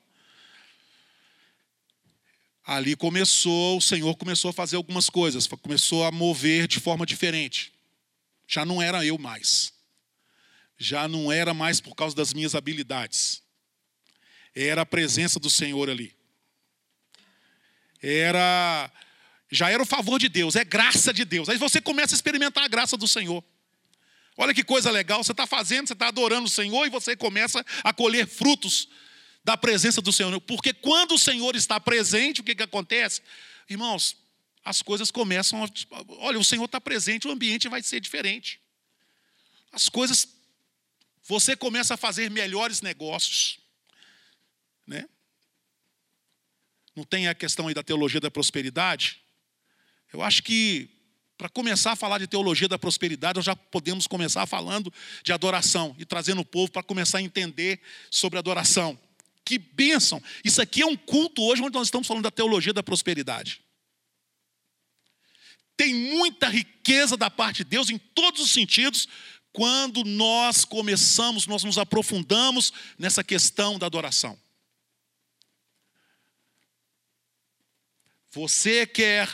ali começou, o Senhor começou a fazer algumas coisas, começou a mover de forma diferente. Já não era eu mais. Já não era mais por causa das minhas habilidades. Era a presença do Senhor ali. Era já era o favor de Deus, é graça de Deus. Aí você começa a experimentar a graça do Senhor. Olha que coisa legal, você está fazendo, você está adorando o Senhor e você começa a colher frutos da presença do Senhor. Porque quando o Senhor está presente, o que, que acontece? Irmãos, as coisas começam a. Olha, o Senhor está presente, o ambiente vai ser diferente. As coisas. Você começa a fazer melhores negócios. Né? Não tem a questão aí da teologia da prosperidade? Eu acho que para começar a falar de teologia da prosperidade, nós já podemos começar falando de adoração e trazendo o povo para começar a entender sobre adoração. Que bênção! Isso aqui é um culto hoje onde nós estamos falando da teologia da prosperidade. Tem muita riqueza da parte de Deus em todos os sentidos quando nós começamos, nós nos aprofundamos nessa questão da adoração. Você quer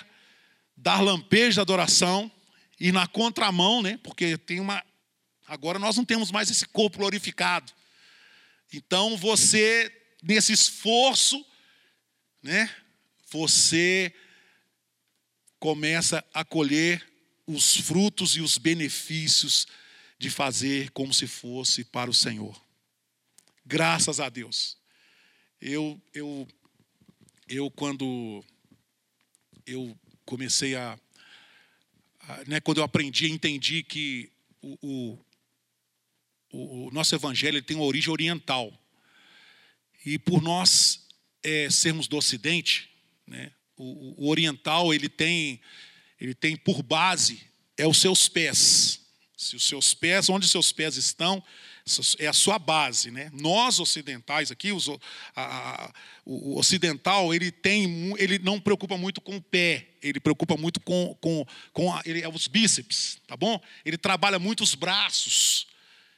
dar lampejo de adoração e na contramão, né? Porque tem uma agora nós não temos mais esse corpo glorificado. Então você nesse esforço, né? Você começa a colher os frutos e os benefícios de fazer como se fosse para o Senhor. Graças a Deus. Eu eu eu quando eu comecei a, a né, quando eu aprendi, entendi que o, o, o, nosso evangelho tem uma origem oriental. E por nós é, sermos do Ocidente, né, o, o oriental ele tem, ele tem por base é os seus pés. Se os seus pés, onde os seus pés estão, é a sua base, né? Nós ocidentais aqui, os, a- a- o ocidental, ele tem, ele não preocupa muito com o pé, ele preocupa muito com, com, com a- ele, é os bíceps, tá bom? Ele trabalha muito os braços,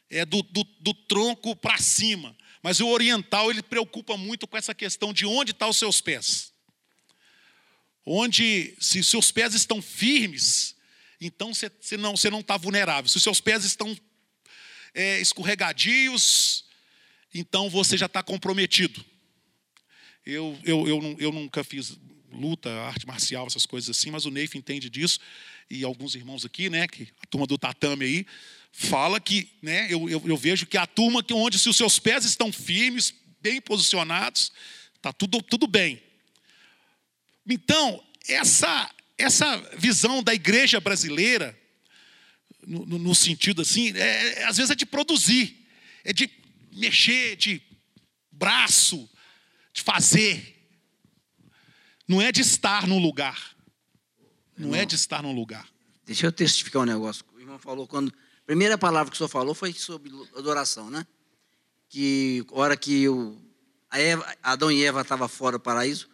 é do, do, do tronco para cima. Mas o oriental ele preocupa muito com essa questão de onde estão os seus pés. Onde, se seus pés estão firmes, então você não está vulnerável. Se os seus pés estão é, escorregadios, então você já está comprometido. Eu, eu, eu, eu nunca fiz luta, arte marcial, essas coisas assim, mas o Neif entende disso, e alguns irmãos aqui, né, que a turma do tatame aí, fala que, né, eu, eu, eu vejo que a turma que onde se os seus pés estão firmes, bem posicionados, está tudo, tudo bem. Então, essa, essa visão da igreja brasileira, no, no- sentido assim, é, é, às vezes é de produzir, é de mexer, de braço, de fazer. Não é de estar no lugar. Não é de estar no lugar. Deixa eu testificar um negócio. O irmão falou quando. A primeira palavra que o senhor falou foi sobre adoração, né? Que a hora que o, Eva, Adão e Eva estavam fora do paraíso,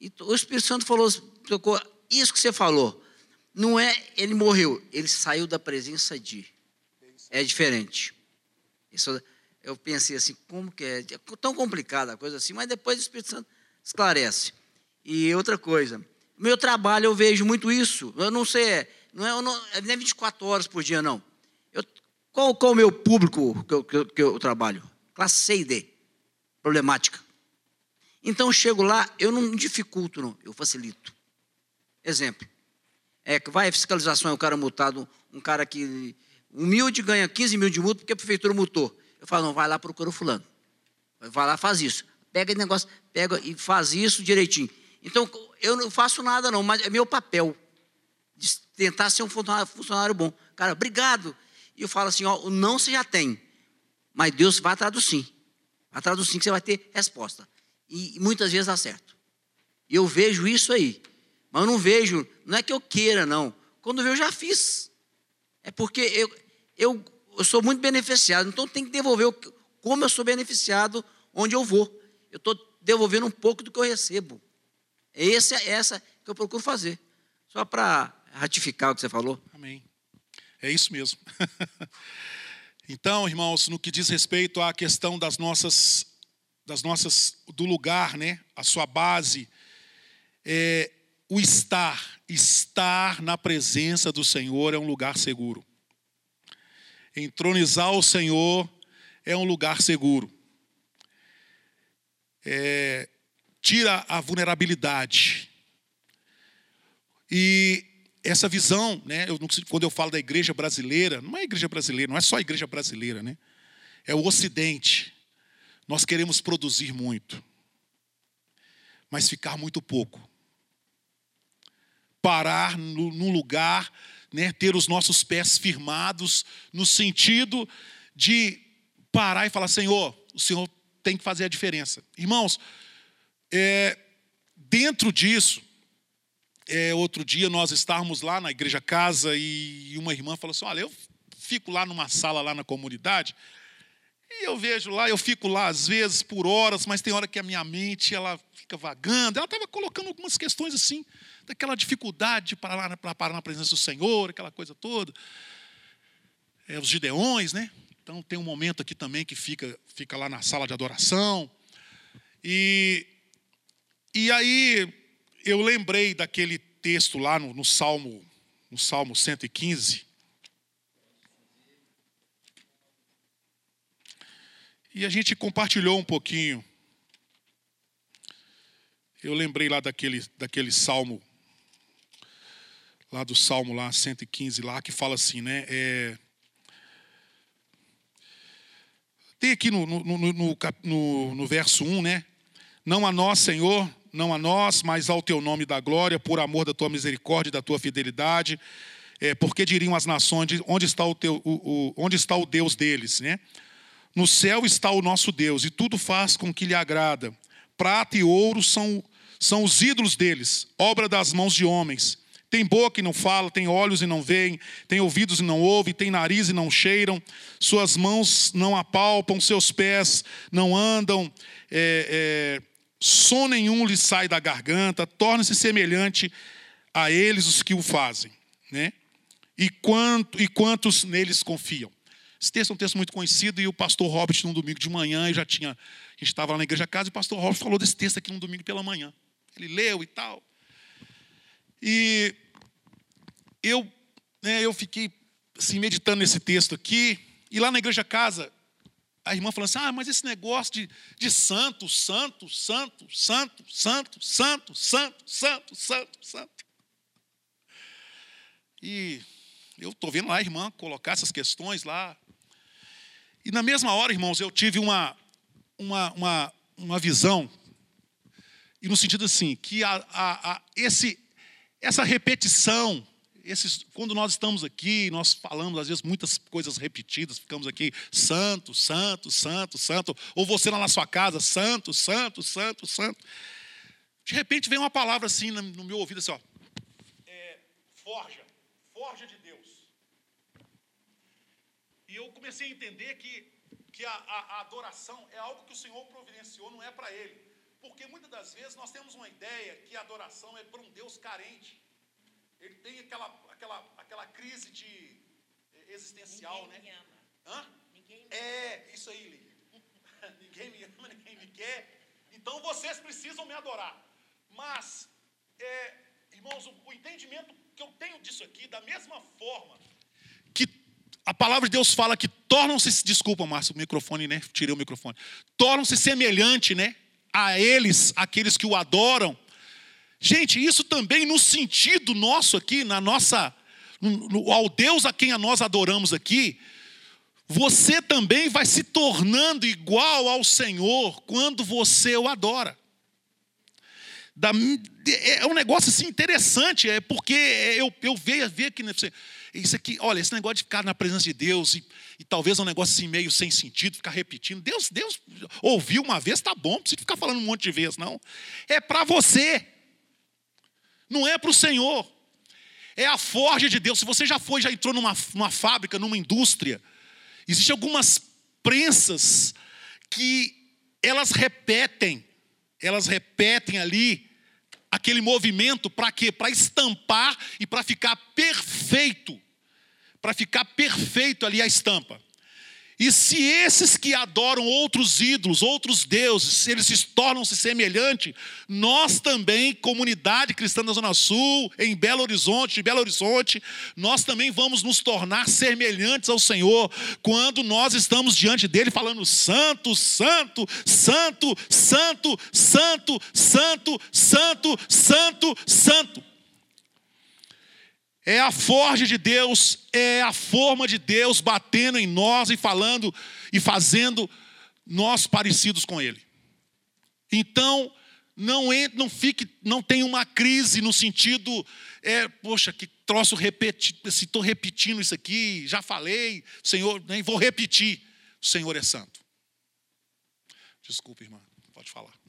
e o Espírito Santo falou, tocou, isso que você falou, não é ele morreu, ele saiu da presença de. É diferente. Isso, eu pensei assim, como que é? É tão complicada a coisa assim, mas depois o Espírito Santo esclarece. E outra coisa, meu trabalho eu vejo muito isso. Eu não sei, é- não é, não, não é 24 horas por dia, não. Eu, qual, qual o meu público que eu, que eu- que eu trabalho? Classe C e D. Problemática. Então eu chego lá, eu não dificulto, não, eu facilito. Exemplo. É vai a fiscalização, é um cara multado, um cara que humilde ganha 15 mil de multa porque a prefeitura multou. Eu falo, não, vai lá, procura o fulano. Vai lá, faz isso. Pega esse negócio, pega e faz isso direitinho. Então, eu não faço nada não, mas é meu papel de tentar ser um funcionário, bom. Cara, obrigado. E eu falo assim, ó, o não você já tem, mas Deus vai atrás do sim. Atrás do sim que você vai ter resposta. E muitas vezes dá certo. E eu vejo isso aí. Mas eu não vejo, não é que eu queira, não. Quando eu já fiz. É porque eu, eu, eu sou muito beneficiado, então tem que devolver o, como eu sou beneficiado onde eu vou. Eu estou devolvendo um pouco do que eu recebo. Essa é essa que eu procuro fazer. Só para ratificar o que você falou. Amém. É isso mesmo. então, irmãos, no que diz respeito à questão das nossas, das nossas, do lugar, né? A sua base, é, o estar, estar na presença do Senhor é um lugar seguro. Entronizar o Senhor é um lugar seguro. É, tira a vulnerabilidade. E essa visão, né, eu quando eu falo da igreja brasileira, não é igreja brasileira, não é só a igreja brasileira, né? É o Ocidente. Nós queremos produzir muito, mas ficar muito pouco. Parar no, num lugar, né, ter os nossos pés firmados, no sentido de parar e falar: Senhor, o Senhor tem que fazer a diferença. Irmãos, é, dentro disso, é, outro dia nós estávamos lá na igreja casa e uma irmã falou assim: Olha, eu fico lá numa sala lá na comunidade e eu vejo lá, eu fico lá às vezes por horas, mas tem hora que a minha mente ela fica vagando. Ela estava colocando algumas questões assim, daquela dificuldade de parar, parar na presença do Senhor, aquela coisa toda. É, os gideões, né? Então tem um momento aqui também que fica, fica lá na sala de adoração. E, e aí eu lembrei daquele texto lá no, no Salmo, no Salmo 115. E a gente compartilhou um pouquinho. Eu lembrei lá daquele, daquele salmo, lá do salmo lá, 115, lá, que fala assim, né? É, tem aqui no, no, no, no, no verso 1, né? Não a nós, Senhor, não a nós, mas ao teu nome da glória, por amor da tua misericórdia e da tua fidelidade. É, porque diriam as nações, onde está o, teu, o, o- onde está o Deus deles, né? No céu está o nosso Deus, e tudo faz com que lhe agrada. Prata e ouro são, são os ídolos deles, obra das mãos de homens. Tem boca e não fala, tem olhos e não veem, tem ouvidos e não ouvem, tem nariz e não cheiram, suas mãos não apalpam, seus pés não andam, é, é, som nenhum lhe sai da garganta, torna-se semelhante a eles os que o fazem. Né? E, quanto, e quantos neles confiam? Esse texto é um texto muito conhecido e o pastor Robert, num domingo de manhã, eu já tinha. A gente estava lá na igreja casa e o pastor Robert falou desse texto aqui num domingo pela manhã. Ele leu e tal. E eu, né, eu fiquei assim, meditando nesse texto aqui. E lá na igreja casa, a irmã falando assim: ah, mas esse negócio de, de santo, santo, santo, santo, santo, santo, santo, santo, santo, santo. E eu estou vendo lá a irmã colocar essas questões lá. E na mesma hora, irmãos, eu tive uma, uma, uma, uma visão, e no sentido assim, que a, a, a, esse, essa repetição, esses, quando nós estamos aqui, nós falamos às vezes muitas coisas repetidas, ficamos aqui, santo, santo, santo, santo, ou você lá na sua casa, santo, santo, santo, santo. De repente vem uma palavra assim no meu ouvido, assim, ó, é, forja, forja de Deus. E eu comecei a entender que, que a, a- a adoração é algo que o Senhor providenciou, não é para Ele. Porque muitas das vezes nós temos uma ideia que a adoração é para um Deus carente. Ele tem aquela, aquela, aquela crise de eh, existencial, Ninguém né? me ama. Hã? Ninguém me É, isso aí, Lili. ninguém me ama, ninguém me quer. Então vocês precisam me adorar. Mas, é, irmãos, o, o entendimento que eu tenho disso aqui, da mesma forma que a palavra de Deus fala que tornam-se, desculpa, Márcio, o microfone, né? Tirei o microfone. Tornam-se semelhante, né? A eles, aqueles que o adoram. Gente, isso também no sentido nosso aqui, na nossa, no- no- ao Deus a quem nós adoramos aqui, você também vai se tornando igual ao Senhor quando você o adora. Da- é um negócio assim interessante, é porque eu, eu vejo, vejo aqui, isso aqui, olha, esse negócio de ficar na presença de Deus e, e talvez é um negócio assim meio sem sentido, ficar repetindo. Deus, Deus ouviu uma vez, tá bom, não precisa ficar falando um monte de vezes, não. É para você, não é para o Senhor. É a forja de Deus. Se você já foi, já entrou numa, numa fábrica, numa indústria, existem algumas prensas que elas repetem, elas repetem ali aquele movimento para quê? Para estampar e para ficar perfeito. Para ficar perfeito ali a estampa. E se esses que adoram outros ídolos, outros deuses, eles se tornam-se semelhantes, nós também, comunidade cristã da Zona Sul, em Belo Horizonte, Belo Horizonte, nós também vamos nos tornar semelhantes ao Senhor quando nós estamos diante dele falando santo, santo, santo, santo, santo, santo, santo, santo, santo. É a forja de Deus, é a forma de Deus batendo em nós e falando e fazendo nós parecidos com Ele. Então, não entre, não fique, não tenha uma crise no sentido, é, poxa, que troço repeti, se estou repetindo isso aqui, já falei, Senhor, nem vou repetir. O Senhor é santo. Desculpa, irmã, pode falar.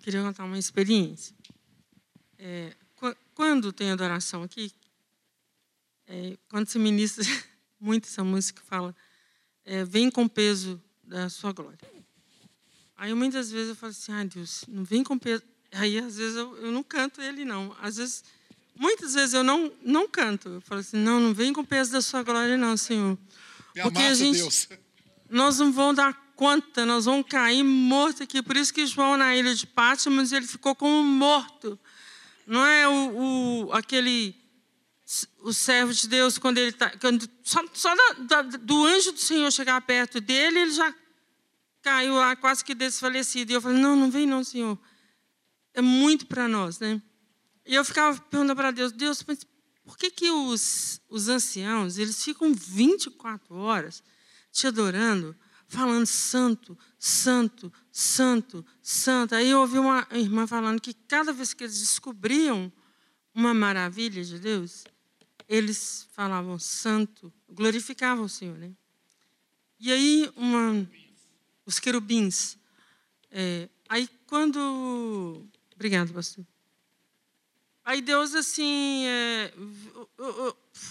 Eu queria contar uma experiência. É, qu- quando tem adoração aqui, é, quando se ministra muito essa música, fala, é, vem com peso da sua glória. Aí muitas vezes eu falo assim, ah Deus, não vem com peso. Aí às vezes eu, eu não canto ele não. Às vezes, muitas vezes eu não não canto. Eu falo assim, não, não vem com peso da sua glória não, Senhor. Me Porque a gente- Deus. nós não vamos dar conta, nós vamos cair morto aqui. Por isso que João, na ilha de Patmos, ele ficou como morto. Não é o, o- aquele o servo de Deus, quando ele está. Só, só da- da- do anjo do Senhor chegar perto dele, ele já caiu lá quase que desfalecido. E eu falei: não, não vem não, Senhor. É muito para nós, né? E eu ficava perguntando para Deus: Deus, mas por que, que os, os anciãos eles ficam 24 horas te adorando, falando santo, santo, santo, santo. Aí eu ouvi uma irmã falando que cada vez que eles descobriam uma maravilha de Deus, eles falavam santo, glorificavam o Senhor, né? E aí uma, os querubins. é, aí quando, obrigado, pastor. Aí Deus, assim, é,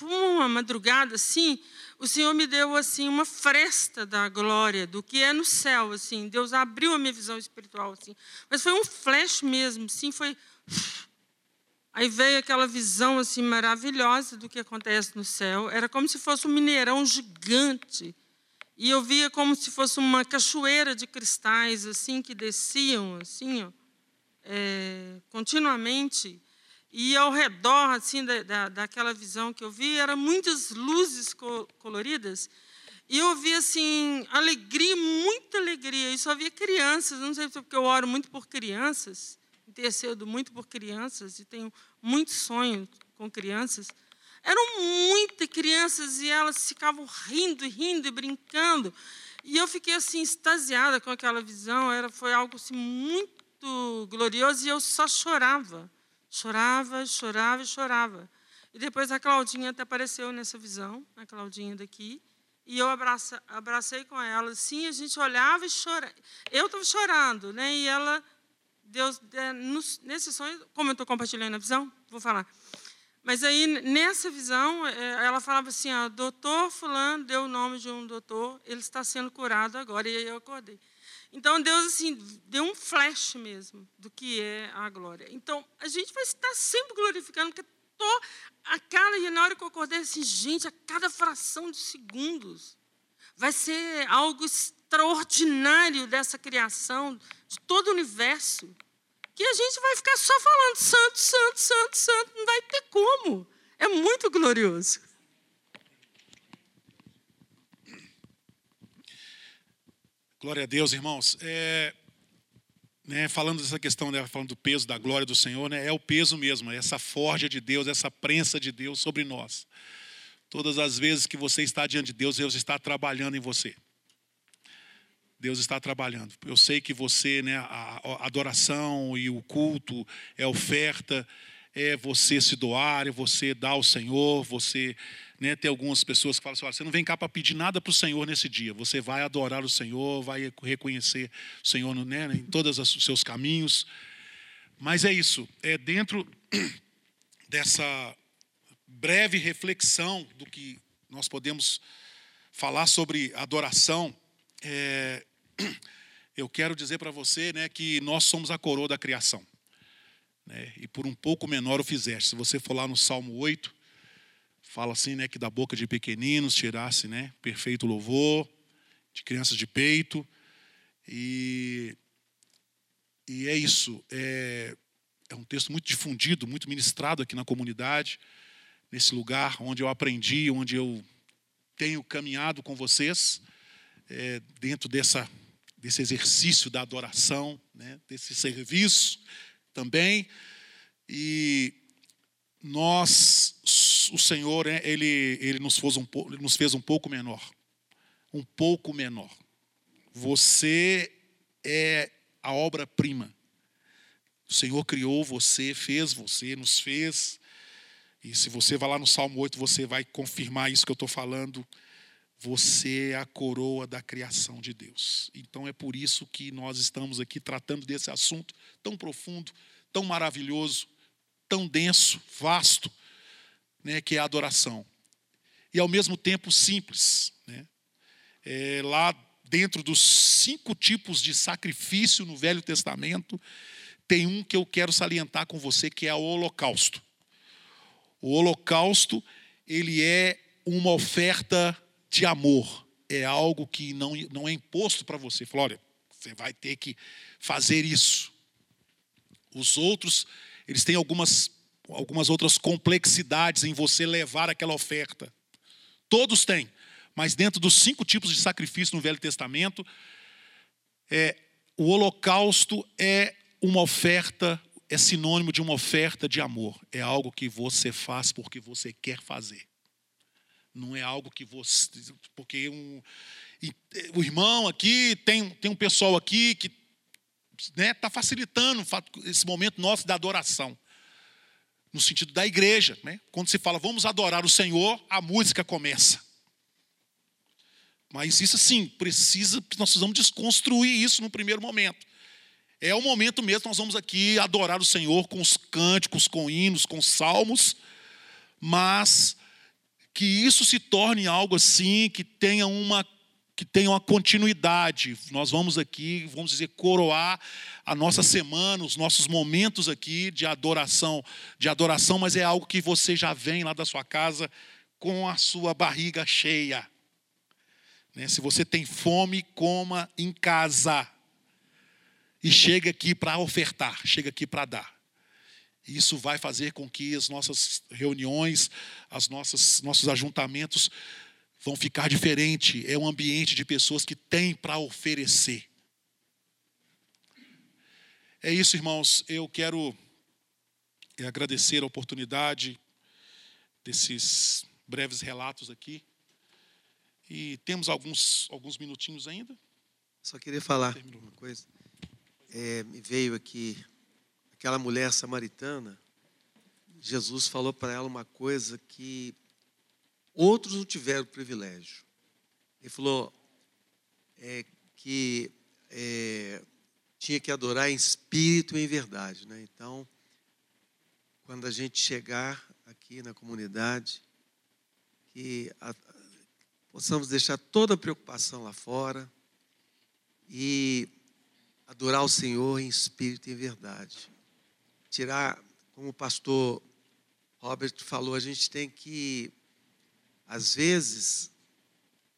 uma madrugada, assim, o Senhor me deu, assim, uma fresta da glória, do que é no céu, assim. Deus abriu a minha visão espiritual, assim. Mas foi um flash mesmo, assim, foi... Aí veio aquela visão, assim, maravilhosa do que acontece no céu. Era como se fosse um mineirão gigante. E eu via como se fosse uma cachoeira de cristais, assim, que desciam, assim, ó, é, continuamente. E ao redor, assim, da, da, daquela visão que eu vi, eram muitas luzes co coloridas. E eu vi, assim, alegria, muita alegria. E só via crianças. Não sei se é porque eu oro muito por crianças, intercedo muito por crianças e tenho muito sonho com crianças. Eram muitas crianças e elas ficavam rindo, rindo e brincando. E eu fiquei, assim, extasiada com aquela visão. Era, foi algo, assim, muito glorioso e eu só chorava. Chorava, chorava e chorava. E depois a Claudinha até apareceu nessa visão, a Claudinha daqui, e eu abraça, abracei com ela. Sim, a gente olhava e chorava. Eu estava chorando, né? E ela, Deus, é, nesse sonho, como eu estou compartilhando a visão, vou falar. Mas aí, nessa visão, é, ela falava assim: ó, doutor Fulano deu o nome de um doutor, ele está sendo curado agora. E aí eu acordei. Então, Deus, assim, deu um flash mesmo do que é a glória. Então, a gente vai estar sempre glorificando, porque tô, a cada, e na hora que eu acordei, assim, gente, a cada fração de segundos, vai ser algo extraordinário dessa criação, de todo o universo, que a gente vai ficar só falando santo, santo, santo, santo, não vai ter como. É muito glorioso. Glória a Deus, irmãos. É, né, falando dessa questão, né, falando do peso da glória do Senhor, né, é o peso mesmo, é essa forja de Deus, essa prensa de Deus sobre nós. Todas as vezes que você está diante de Deus, Deus está trabalhando em você. Deus está trabalhando. Eu sei que você, né, a a adoração e o culto é oferta, é você se doar, é você dar ao Senhor, você, né, tem algumas pessoas que falam assim, "Olha, você não vem cá para pedir nada para o Senhor nesse dia, você vai adorar o Senhor, vai reconhecer o Senhor né, em todos os seus caminhos, mas é isso, é dentro dessa breve reflexão do que nós podemos falar sobre adoração, é, eu quero dizer para você né, que nós somos a coroa da criação. né, e por um pouco menor o fizeste. Se você for lá no Salmo 8, fala assim, né, que da boca de pequeninos tirasse, né, perfeito louvor, de crianças de peito. E, e é isso. É, é um texto muito difundido, muito ministrado aqui na comunidade, nesse lugar onde eu aprendi, onde eu tenho caminhado com vocês, é, dentro dessa, desse exercício da adoração, né, desse serviço também. E nós, o Senhor, né, ele, ele nos, fez um, ele nos fez um pouco menor. Um pouco menor. Você é a obra-prima. O Senhor criou você, fez você, nos fez. E se você vai lá no Salmo 8, você vai confirmar isso que eu estou falando. Você é a coroa da criação de Deus. Então é por isso que nós estamos aqui tratando desse assunto tão profundo, tão maravilhoso, tão denso, vasto, né, que é a adoração. E ao mesmo tempo simples. Né? É, lá dentro dos cinco tipos de sacrifício no Velho Testamento, tem um que eu quero salientar com você, que é o holocausto. O holocausto, ele é uma oferta de amor. É algo que não, não é imposto para você. Fala, olha, você vai ter que fazer isso. Os outros, eles têm algumas, algumas outras complexidades em você levar aquela oferta. Todos têm. Mas dentro dos cinco tipos de sacrifício no Velho Testamento, é, o holocausto é uma oferta, é sinônimo de uma oferta de amor. É algo que você faz porque você quer fazer. Não é algo que você. Porque um, eh, o irmão aqui, tem, tem um pessoal aqui que está facilitando o fato- esse momento nosso da adoração. No sentido da igreja. Né? Quando se fala vamos adorar o Senhor, a música começa. Mas isso assim, precisa, nós precisamos desconstruir isso no primeiro momento. É o momento mesmo, nós vamos aqui adorar o Senhor com os cânticos, com hinos, com salmos, mas que isso se torne algo assim, que tenha uma que tenha uma continuidade. Nós vamos aqui, vamos dizer, coroar a nossa semana, os nossos momentos aqui de adoração, de adoração, mas é algo que você já vem lá da sua casa com a sua barriga cheia. Né? Se você tem fome, coma em casa. E chega aqui para ofertar, chega aqui para dar. Isso vai fazer com que as nossas reuniões, as nossas nossos ajuntamentos vão ficar diferente. É um ambiente de pessoas que têm para oferecer. É isso, irmãos. Eu quero agradecer a oportunidade desses breves relatos aqui. E temos alguns, alguns minutinhos ainda. Só queria falar Terminou. uma coisa. É, me veio aqui aquela mulher samaritana. Jesus falou para ela uma coisa que outros não tiveram privilégio. Ele falou é, que é, tinha que adorar em espírito e em verdade. Né? Então, quando a gente chegar aqui na comunidade, que a- possamos deixar toda a preocupação lá fora e adorar o Senhor em espírito e em verdade. Tirar, como o pastor Robert falou, a gente tem que, às vezes,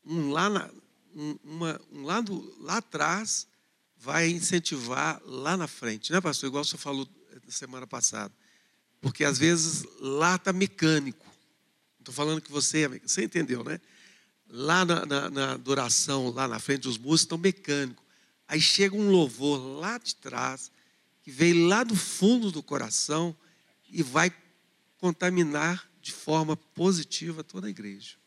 um lá, na, um, uma, um lá, do, lá atrás vai incentivar lá na frente, né, pastor? Igual o senhor falou na semana passada. Porque às vezes lá está mecânico. Estou falando que você, é você entendeu, né? Lá na, na, na adoração, lá na frente, os músicos estão mecânicos. Aí chega um louvor lá de trás, que veio lá do fundo do coração e vai contaminar de forma positiva toda a igreja.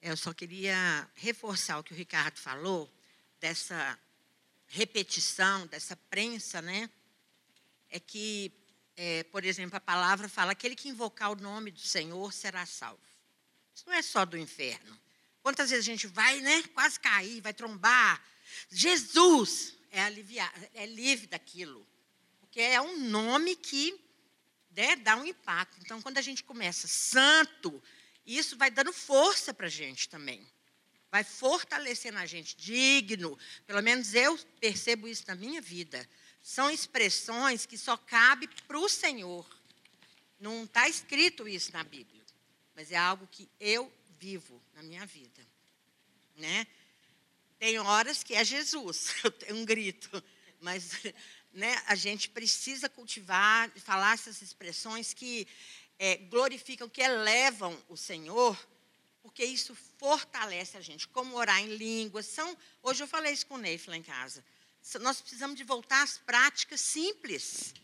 Eu só queria reforçar o que o Ricardo falou, dessa repetição, dessa prensa, né? É que, é, por exemplo, a palavra fala: aquele que invocar o nome do Senhor será salvo. Isso não é só do inferno. Quantas vezes a gente vai, né? Quase cair, vai trombar. Jesus é, aliviar, é livre daquilo. Porque é um nome que né, dá um impacto. Então, quando a gente começa santo, isso vai dando força para a gente também. Vai fortalecendo a gente, digno. Pelo menos eu percebo isso na minha vida. São expressões que só cabe para o Senhor. Não está escrito isso na Bíblia, mas é algo que eu vivo na minha vida, né? Tem horas que é Jesus, eu tenho um grito, mas né, a gente precisa cultivar, falar essas expressões que é, glorificam, que elevam o Senhor, porque isso fortalece a gente. Como orar em línguas. São, hoje eu falei isso com o Neif lá em casa. Nós precisamos de voltar às práticas simples.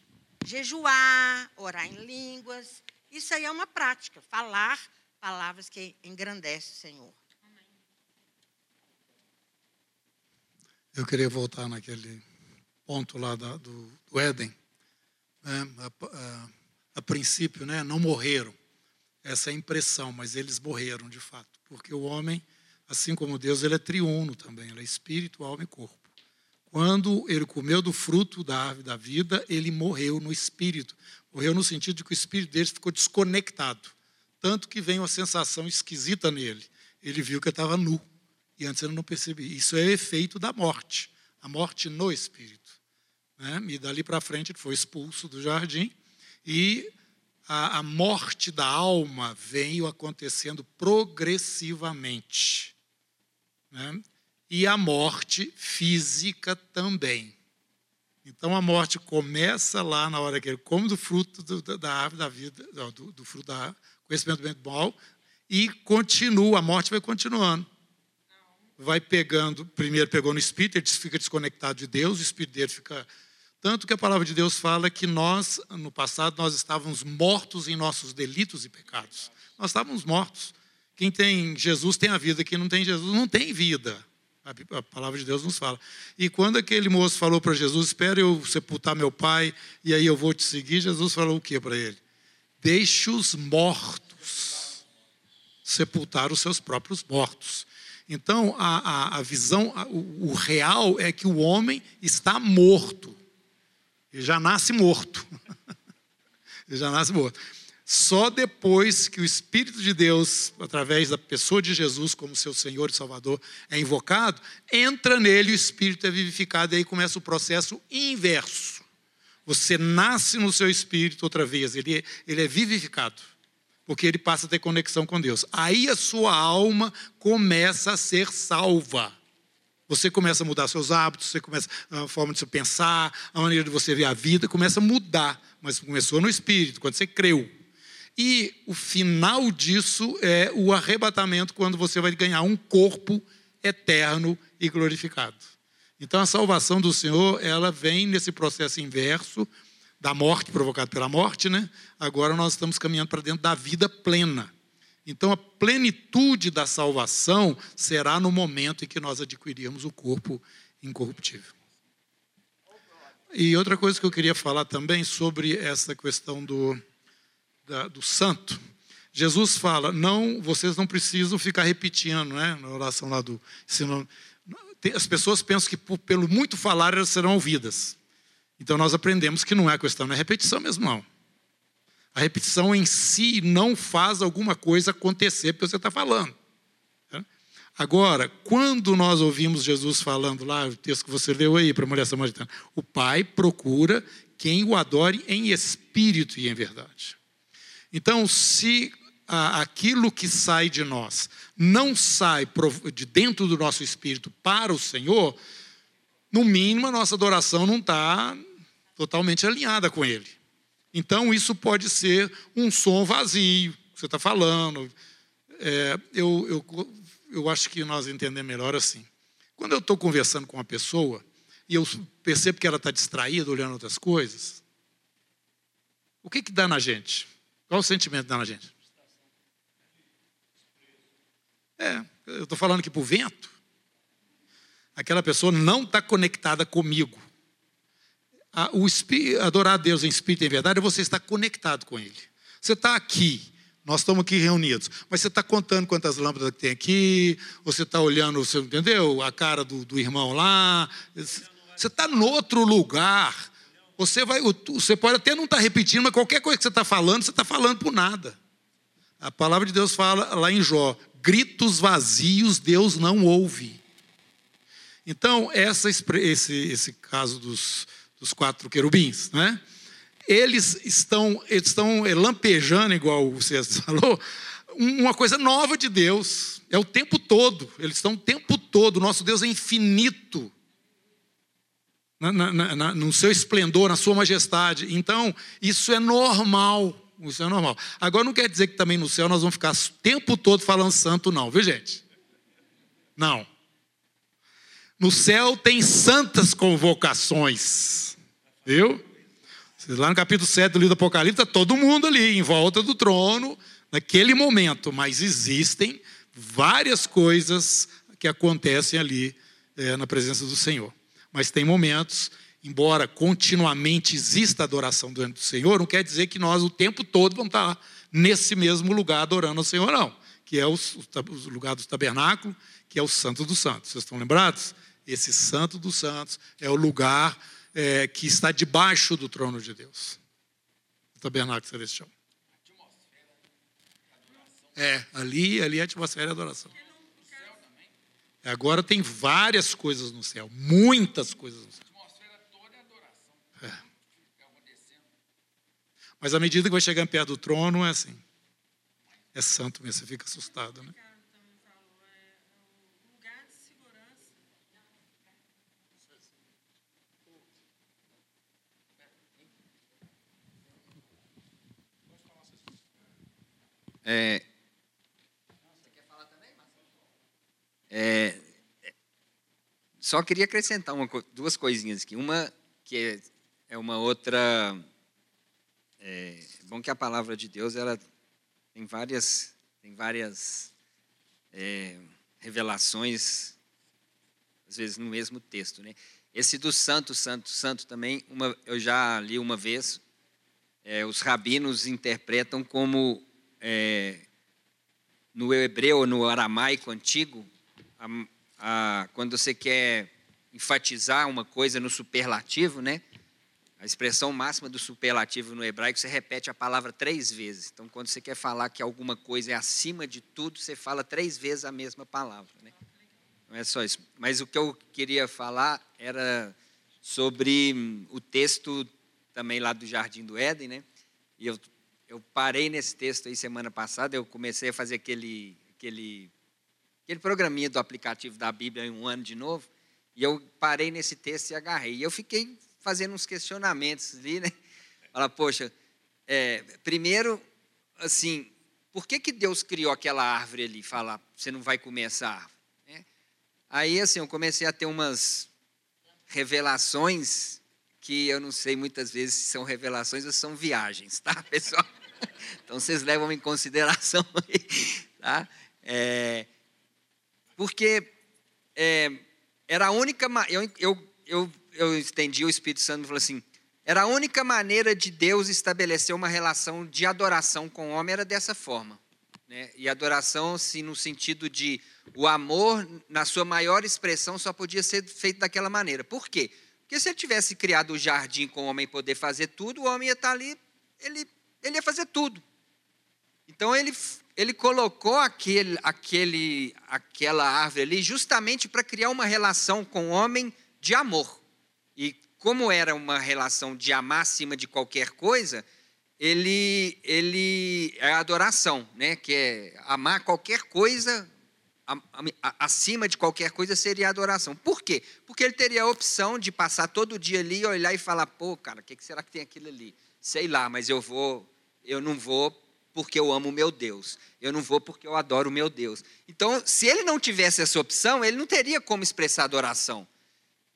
Jejuar, orar em línguas. Isso aí é uma prática. Falar palavras que engrandecem o Senhor. Eu queria voltar naquele ponto lá da- do, do Éden. né? A, a- a princípio, né, não morreram. Essa é a impressão, mas eles morreram de fato. Porque o homem, assim como Deus, ele é triuno também. Ele é espírito, alma e corpo. Quando ele comeu do fruto da árvore da vida, ele morreu no espírito. Morreu no sentido de que o espírito dele ficou desconectado. Tanto que vem uma sensação esquisita nele. Ele viu que estava nu. E antes ele não percebia. Isso é efeito da morte. A morte no espírito. Né? E dali para frente ele foi expulso do jardim. E a, a morte da alma veio acontecendo progressivamente. Né? E a morte física também. Então a morte começa lá na hora que ele come do fruto do- da- árvore da vida, do, do fruto da conhecimento do bem e do mal, e continua, a morte vai continuando. vai pegando, primeiro pegou no espírito, ele fica desconectado de Deus, o espírito dele fica. Tanto que a palavra de Deus fala que nós, no passado, nós estávamos mortos em nossos delitos e pecados. Nós estávamos mortos. Quem tem Jesus tem a vida, quem não tem Jesus não tem vida. A palavra de Deus nos fala. E quando aquele moço falou para Jesus: Espera eu sepultar meu pai e aí eu vou te seguir, Jesus falou o que para ele? Deixe os mortos sepultar os seus próprios mortos. Então, a, a, a visão, a- o, o real é que o homem está morto. Ele já nasce morto. Ele já nasce morto. Só depois que o Espírito de Deus, através da pessoa de Jesus como seu Senhor e Salvador, é invocado, entra nele o Espírito é vivificado, e aí começa o processo inverso. Você nasce no seu espírito outra vez, ele é, ele é vivificado, porque ele passa a ter conexão com Deus. Aí a sua alma começa a ser salva. Você começa a mudar seus hábitos, você começa a forma de você pensar, a maneira de você ver a vida, começa a mudar. Mas começou no espírito, quando você creu. E o final disso é o arrebatamento, quando você vai ganhar um corpo eterno e glorificado. Então a salvação do Senhor, ela vem nesse processo inverso da morte provocada pela morte, né? Agora nós estamos caminhando para dentro da vida plena. Então a plenitude da salvação será no momento em que nós adquirirmos o corpo incorruptível. E outra coisa que eu queria falar também sobre essa questão do, da- do santo. Jesus fala, não, vocês não precisam ficar repetindo, né? Na oração lá do. Tem- As pessoas pensam que por- pelo muito falar elas serão ouvidas. Então nós aprendemos que não é questão, não é repetição mesmo, não. A repetição em si não faz alguma coisa acontecer porque você está falando. né? Agora, quando nós ouvimos Jesus falando lá, o texto que você leu aí para a mulher samaritana, o Pai procura quem o adore em espírito e em verdade. Então, se ah, aquilo que sai de nós não sai de dentro do nosso espírito para o Senhor, no mínimo a nossa adoração não está totalmente alinhada com Ele. Então, isso pode ser um som vazio, que você está falando. É, eu, eu, eu acho que nós entendemos melhor assim. Quando eu estou conversando com uma pessoa e eu percebo que ela está distraída, olhando outras coisas, o que, que dá na gente? Qual o sentimento na gente? É, eu estou falando aqui para o vento. Aquela pessoa não está conectada comigo. A- o adorar a Deus em espírito e em verdade é você estar conectado com Ele. Você está aqui, nós estamos aqui reunidos, mas você está contando quantas lâmpadas que tem aqui, você está olhando, você entendeu? A cara do, do irmão lá. Você está no outro lugar. Você, vai, você pode até não estar repetindo, mas qualquer coisa que você está falando, você está falando por nada. A palavra de Deus fala lá em Jó: gritos vazios Deus não ouve. Então, essa, esse, esse caso dos, dos quatro querubins, né? eles estão, eles estão lampejando, igual César falou, um- uma coisa nova de Deus. É o tempo todo. Eles estão o tempo todo. Nosso Deus é infinito. Na- na- na- no seu esplendor, na sua majestade. Então, isso é normal. Isso é normal. Agora, não quer dizer que também no céu nós vamos ficar o tempo todo falando santo, não, viu, gente? Não. No céu tem santas convocações. Viu? Lá no capítulo 7 do livro do Apocalipse, está todo mundo ali, em volta do trono, naquele momento. Mas existem várias coisas que acontecem ali eh, na presença do Senhor. Mas tem momentos, embora continuamente exista adoração diante do Senhor, não quer dizer que nós o tempo todo vamos estar nesse mesmo lugar adorando ao Senhor, não. Que é o, o lugar do tabernáculo, que é o Santo dos Santos. Vocês estão lembrados? Esse Santo dos Santos é o lugar é, que está debaixo do trono de Deus. O tabernáculo celestial. É, ali, ali é a atmosfera de adoração. Agora tem várias coisas no céu, muitas coisas no céu. É. Mas à medida que vai chegando perto do trono, é assim. É santo mesmo, você fica assustado, né? É, é, só queria acrescentar uma duas coisinhas aqui. Uma que é, é uma outra. É bom que a palavra de Deus ela tem várias, tem várias é, revelações, às vezes no mesmo texto, né? Esse do santo, santo, santo também, uma, eu já li uma vez. é, os rabinos interpretam como é, no hebreu no aramaico antigo, a, a- quando você quer enfatizar uma coisa no superlativo, né? A expressão máxima do superlativo no hebraico, você repete a palavra três vezes. Então, quando você quer falar que alguma coisa é acima de tudo, você fala três vezes a mesma palavra. Né? Não é só isso. Mas o que eu queria falar era sobre hum, o texto também lá do Jardim do Éden, né? E eu, eu parei nesse texto aí semana passada, eu comecei a fazer aquele, aquele, aquele programinha do aplicativo da Bíblia em um ano de novo, e eu parei nesse texto e agarrei. E eu fiquei fazendo uns questionamentos ali, né? Fala, poxa, é, primeiro, assim, por que, que Deus criou aquela árvore ali? Fala, você não vai comer essa árvore. né? Aí, assim, eu comecei a ter umas revelações que eu não sei muitas vezes se são revelações ou são viagens, tá, pessoal? Então, vocês levam em consideração aí, tá? É, porque é, era a única... Eu, eu, eu, eu entendi, o Espírito Santo falou assim, era a única maneira de Deus estabelecer uma relação de adoração com o homem, era dessa forma. Né? E adoração, se no sentido de o amor, na sua maior expressão, só podia ser feito daquela maneira. Por quê? Porque se ele tivesse criado o jardim com o homem poder fazer tudo, o homem ia estar ali, ele, ele ia fazer tudo. Então ele, ele colocou aquele, aquele, aquela árvore ali justamente para criar uma relação com o homem de amor. E como era uma relação de amar acima de qualquer coisa, ele, ele é adoração, né? que é amar qualquer coisa acima de qualquer coisa seria adoração. Por quê? Porque ele teria a opção de passar todo dia ali, olhar e falar, pô, cara, o que que será que tem aquilo ali? Sei lá, mas eu vou, eu não vou porque eu amo o meu Deus. Eu não vou porque eu adoro o meu Deus. Então, se ele não tivesse essa opção, ele não teria como expressar adoração.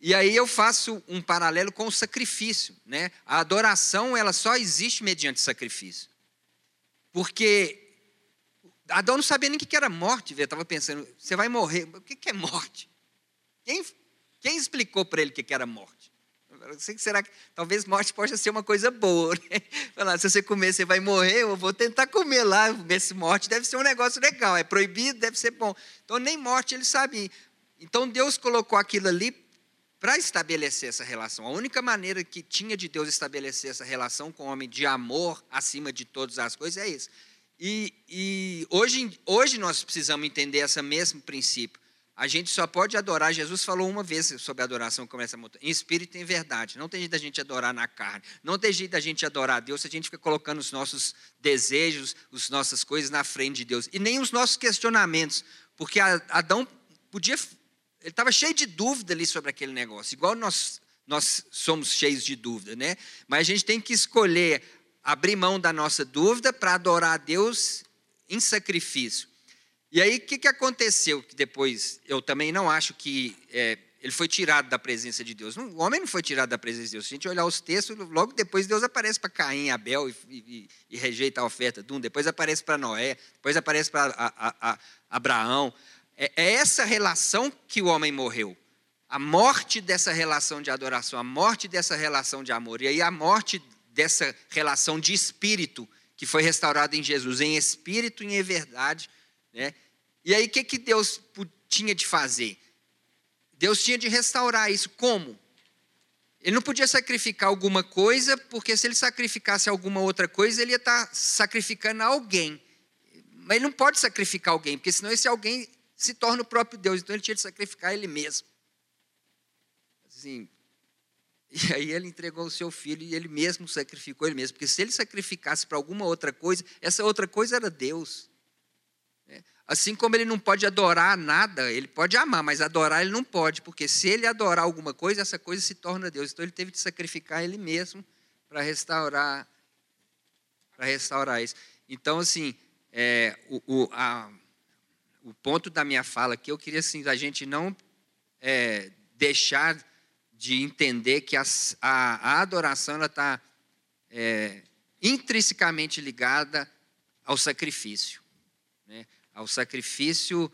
E aí eu faço um paralelo com o sacrifício, né? A adoração, ela só existe mediante sacrifício. Porque Adão não sabia nem o que era morte, velho. Estava pensando, você vai morrer. O que é morte? Quem, quem explicou para ele o que era morte? Sei será que talvez morte possa ser uma coisa boa, né? Falar, se você comer, você vai morrer, eu vou tentar comer lá. Esse morte deve ser um negócio legal, é proibido, deve ser bom. Então, nem morte ele sabia. Então, Deus colocou aquilo ali para estabelecer essa relação. A única maneira que tinha de Deus estabelecer essa relação com o homem de amor acima de todas as coisas é isso. E, e hoje, hoje nós precisamos entender esse mesmo princípio. A gente só pode adorar, Jesus falou uma vez sobre a adoração como essa montanha, em espírito e em verdade. Não tem jeito da gente adorar na carne. Não tem jeito da gente adorar a Deus se a gente fica colocando os nossos desejos, as nossas coisas na frente de Deus. E nem os nossos questionamentos. Porque Adão podia. Ele estava cheio de dúvida ali sobre aquele negócio, igual nós, nós somos cheios de dúvida, né? Mas a gente tem que escolher abrir mão da nossa dúvida para adorar a Deus em sacrifício. E aí, o que, que aconteceu? Que depois, eu também não acho que é, ele foi tirado da presença de Deus. O homem não foi tirado da presença de Deus. Se a gente olhar os textos, logo depois Deus aparece para Caim Abel e, e- e rejeita a oferta de um. Depois aparece para Noé, depois aparece para Abraão. É, é essa relação que o homem morreu. A morte dessa relação de adoração, a morte dessa relação de amor. E aí a morte dessa relação de espírito que foi restaurada em Jesus, em espírito e em verdade. Né? E aí o que, que Deus tinha de fazer? Deus tinha de restaurar isso. Como? Ele não podia sacrificar alguma coisa, porque se ele sacrificasse alguma outra coisa, ele ia estar sacrificando alguém. Mas ele não pode sacrificar alguém, porque senão esse alguém se torna o próprio Deus. Então ele tinha de sacrificar ele mesmo. Assim, e aí ele entregou o seu filho e ele mesmo sacrificou ele mesmo. Porque se ele sacrificasse para alguma outra coisa, essa outra coisa era Deus. Assim como ele não pode adorar nada, ele pode amar, mas adorar ele não pode, porque se ele adorar alguma coisa, essa coisa se torna Deus. Então ele teve de sacrificar ele mesmo para restaurar, para restaurar isso. Então assim, é, o, o, a- o ponto da minha fala aqui, eu queria assim, a gente não é, deixar de entender que as- a, a adoração está é, intrinsecamente ligada ao sacrifício, né? Ao sacrifício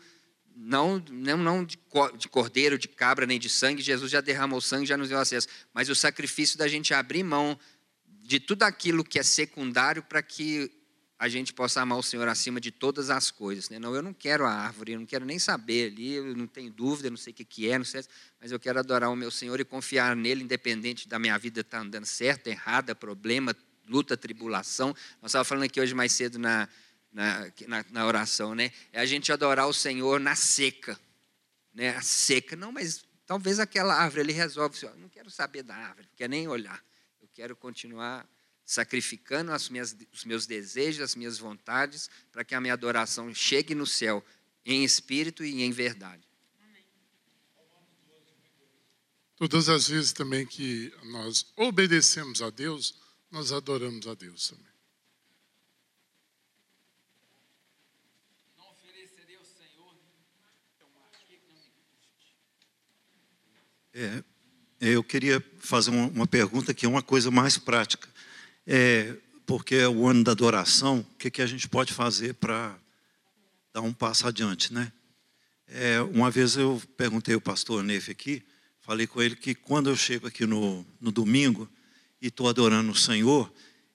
não, não, não de, de cordeiro, de cabra, nem de sangue. Jesus já derramou sangue, já nos deu acesso. Mas o sacrifício da gente abrir mão de tudo aquilo que é secundário para que a gente possa amar o Senhor acima de todas as coisas. Né? Não, eu não quero a árvore, eu não quero nem saber ali, eu não tenho dúvida, eu não sei o que é, não sei, mas eu quero adorar o meu Senhor e confiar nele, independente da minha vida estar andando certo, errada, problema, luta, tribulação. Nós estávamos falando aqui hoje mais cedo na, na, na, na oração, né? É a gente adorar o Senhor na seca, né? A seca. Não, mas talvez aquela árvore ele resolve, assim, não quero saber da árvore, não quero nem olhar. Eu quero continuar sacrificando as minhas, os meus desejos, as minhas vontades, para que a minha adoração chegue no céu em espírito e em verdade. Todas as vezes também que nós obedecemos a Deus, nós adoramos a Deus também. Não oferecerei ao Senhor então, aqui que não me custe. É, eu queria fazer uma, pergunta que é uma coisa mais prática. É, porque é o ano da adoração, o que, que a gente pode fazer para dar um passo adiante, né? É, uma vez eu perguntei ao pastor Nefe aqui, falei com ele que quando eu chego aqui no, no domingo e estou adorando o Senhor,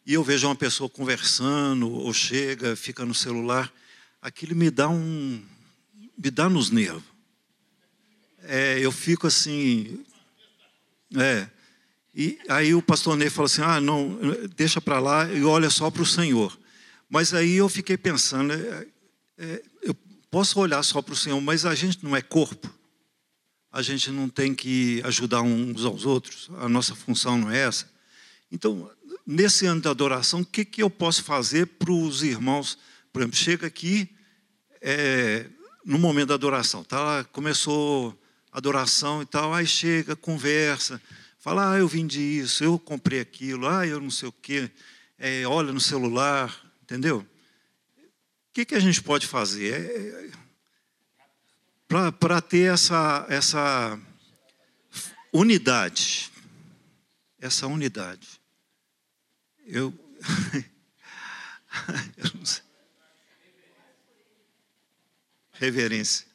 e eu vejo uma pessoa conversando, ou chega, fica no celular, aquilo me dá um. me dá nos nervos. É, eu fico assim. É. E aí o pastor Ney falou assim: ah, não, deixa para lá e olha só para o Senhor. Mas aí eu fiquei pensando: é, é, eu posso olhar só para o Senhor, mas a gente não é corpo. A gente não tem que ajudar uns aos outros. A nossa função não é essa. Então, nesse ano da adoração, o que, que eu posso fazer para os irmãos? Por exemplo, chega aqui é, no momento da adoração, tá? Começou adoração e tal, aí chega, conversa, fala, ah, eu vendi isso, eu comprei aquilo, ah, eu não sei o quê, é, olha no celular, entendeu? O que, que a gente pode fazer? É, para ter essa, essa unidade. Essa unidade. Eu. eu não sei. Reverência.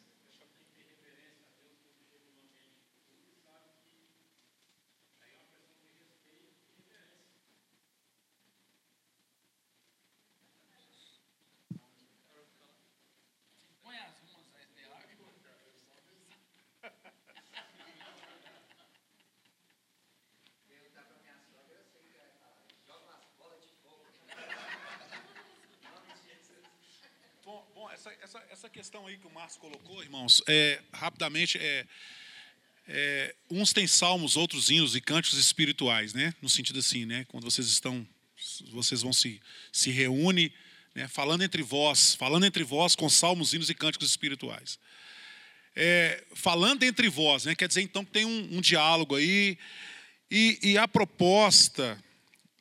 Essa, essa, essa questão aí que o Márcio colocou, irmãos, é, rapidamente, é, é, uns têm salmos, outros hinos e cânticos espirituais, né? No sentido assim, né? Quando vocês estão, vocês vão se, se reúne, né? falando entre vós, falando entre vós com salmos, hinos e cânticos espirituais. É, falando entre vós, né? Quer dizer então que tem um, um diálogo aí e, e a proposta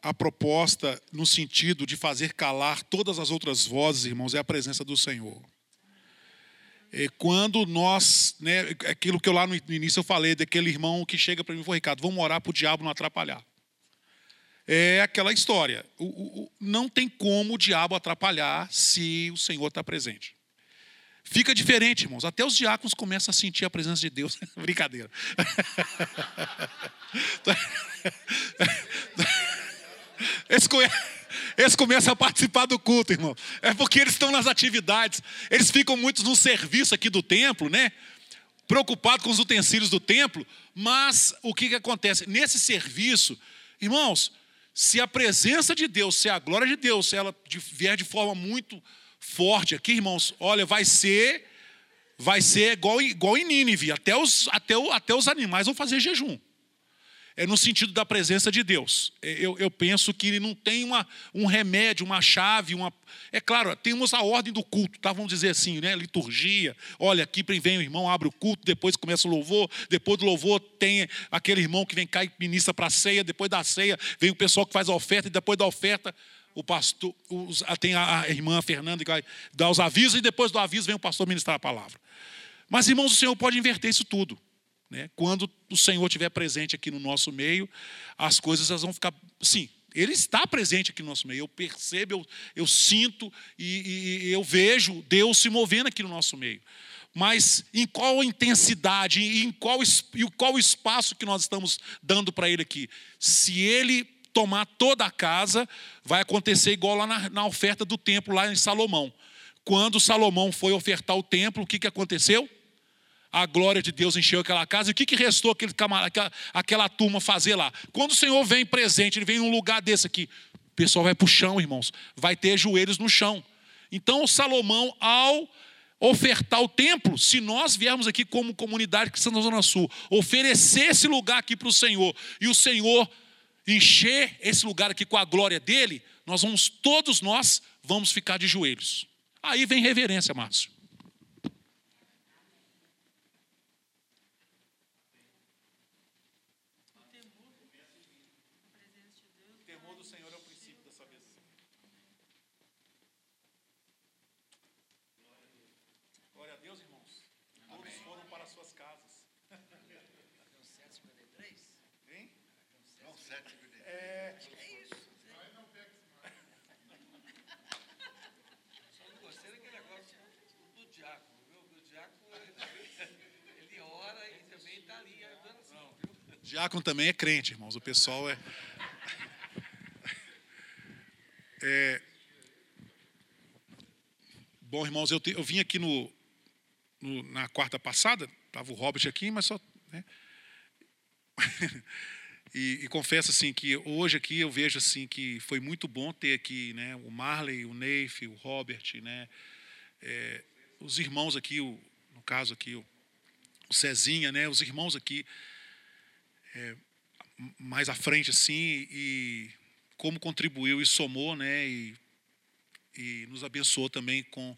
a proposta no sentido de fazer calar todas as outras vozes, irmãos, é a presença do Senhor. É quando nós, né, aquilo que eu lá no início eu falei, daquele irmão que chega para mim e Ricardo, vamos orar para o diabo não atrapalhar. É aquela história. O, o, o, não tem como o diabo atrapalhar se o Senhor está presente. Fica diferente, irmãos. Até os diáconos começam a sentir a presença de Deus. Brincadeira. Eles, come... eles começam a participar do culto, irmão. É porque eles estão nas atividades. Eles ficam muito no serviço aqui do templo, né? Preocupados com os utensílios do templo. Mas o que, que acontece? Nesse serviço, irmãos, se a presença de Deus, se a glória de Deus, se ela vier de forma muito forte aqui, irmãos, olha, vai ser. Vai ser igual, igual em Nínive. Até os, até, o, até os animais vão fazer jejum é no sentido da presença de Deus. Eu, eu penso que não tem uma, um remédio, uma chave, uma. É claro, temos a ordem do culto, tá? Vamos dizer assim, né? Liturgia. Olha, aqui vem o irmão, abre o culto, depois começa o louvor, depois do louvor tem aquele irmão que vem cá e ministra para a ceia, depois da ceia vem o pessoal que faz a oferta, e depois da oferta o pastor, os, tem a irmã Fernanda que dar os avisos, e depois do aviso vem o pastor ministrar a palavra. Mas, irmãos, o Senhor pode inverter isso tudo. Né? Quando o Senhor estiver presente aqui no nosso meio, as coisas elas vão ficar. Sim, Ele está presente aqui no nosso meio. Eu percebo, eu, eu sinto e, e- eu vejo Deus se movendo aqui no nosso meio. Mas em qual intensidade, e em qual, qual espaço que nós estamos dando para Ele aqui? Se Ele tomar toda a casa, vai acontecer igual lá na, na oferta do templo, lá em Salomão. Quando Salomão foi ofertar o templo, o que, que aconteceu? A glória de Deus encheu aquela casa. E o que, que restou aquele camar- aquela, aquela turma fazer lá? Quando o Senhor vem presente, ele vem num lugar desse aqui, o pessoal vai para o chão, irmãos, vai ter joelhos no chão. Então, Salomão, ao ofertar o templo, se nós viermos aqui como comunidade cristã da Zona Sul, oferecer esse lugar aqui para o Senhor, e o Senhor encher esse lugar aqui com a glória dele, nós vamos, todos nós, vamos ficar de joelhos. Aí vem reverência, Márcio. O temor do Senhor é o princípio da sabedoria. Glória a Deus, irmãos. Todos foram para suas casas. Hein? Não, sete É. Só não gostei daquele negócio do diácono, viu? O diácono, ele, ele ora e também está ali ajudando assim, viu? Diácono também é crente, irmãos. O pessoal é. É, Bom, irmãos, eu, te- eu vim aqui no, no- na quarta passada, estava o Robert aqui, mas só. né? E, e confesso assim que hoje aqui eu vejo assim que foi muito bom ter aqui, né, o Marley, o Neif, o Robert, né, é, os irmãos aqui, o- no caso aqui o, o Cezinha, né, os irmãos aqui é, mais à frente assim e como contribuiu e somou, né, e, e nos abençoou também com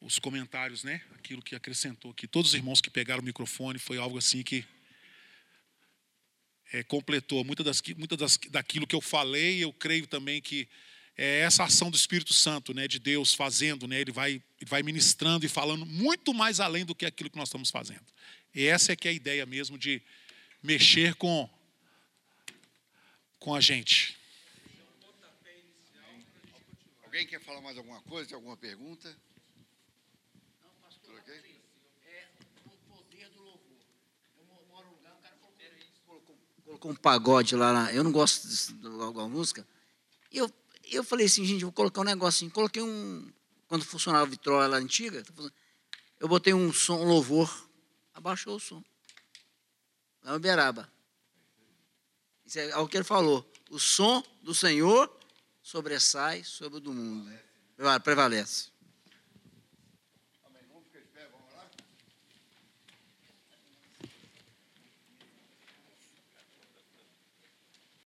os comentários, né, aquilo que acrescentou aqui. Todos os irmãos que pegaram o microfone foi algo assim que é, completou muitas das, muita das, daquilo que eu falei. Eu creio também que é essa ação do Espírito Santo, né, de Deus fazendo, né, ele vai, ele vai ministrando e falando muito mais além do que aquilo que nós estamos fazendo. E essa é que é a ideia mesmo de mexer com com a gente. Alguém quer falar mais alguma coisa? Tem alguma pergunta? Tudo ok? colocou um pagode lá, na- eu não gosto de alguma música. E eu, eu falei assim, gente, vou colocar um negocinho. Coloquei um. Quando funcionava a vitrola lá antiga, tá eu botei um som, um louvor, abaixou o som. Lá em Uberaba. Isso é o que ele falou. O som do Senhor sobressai sobre o do mundo. Prevalece.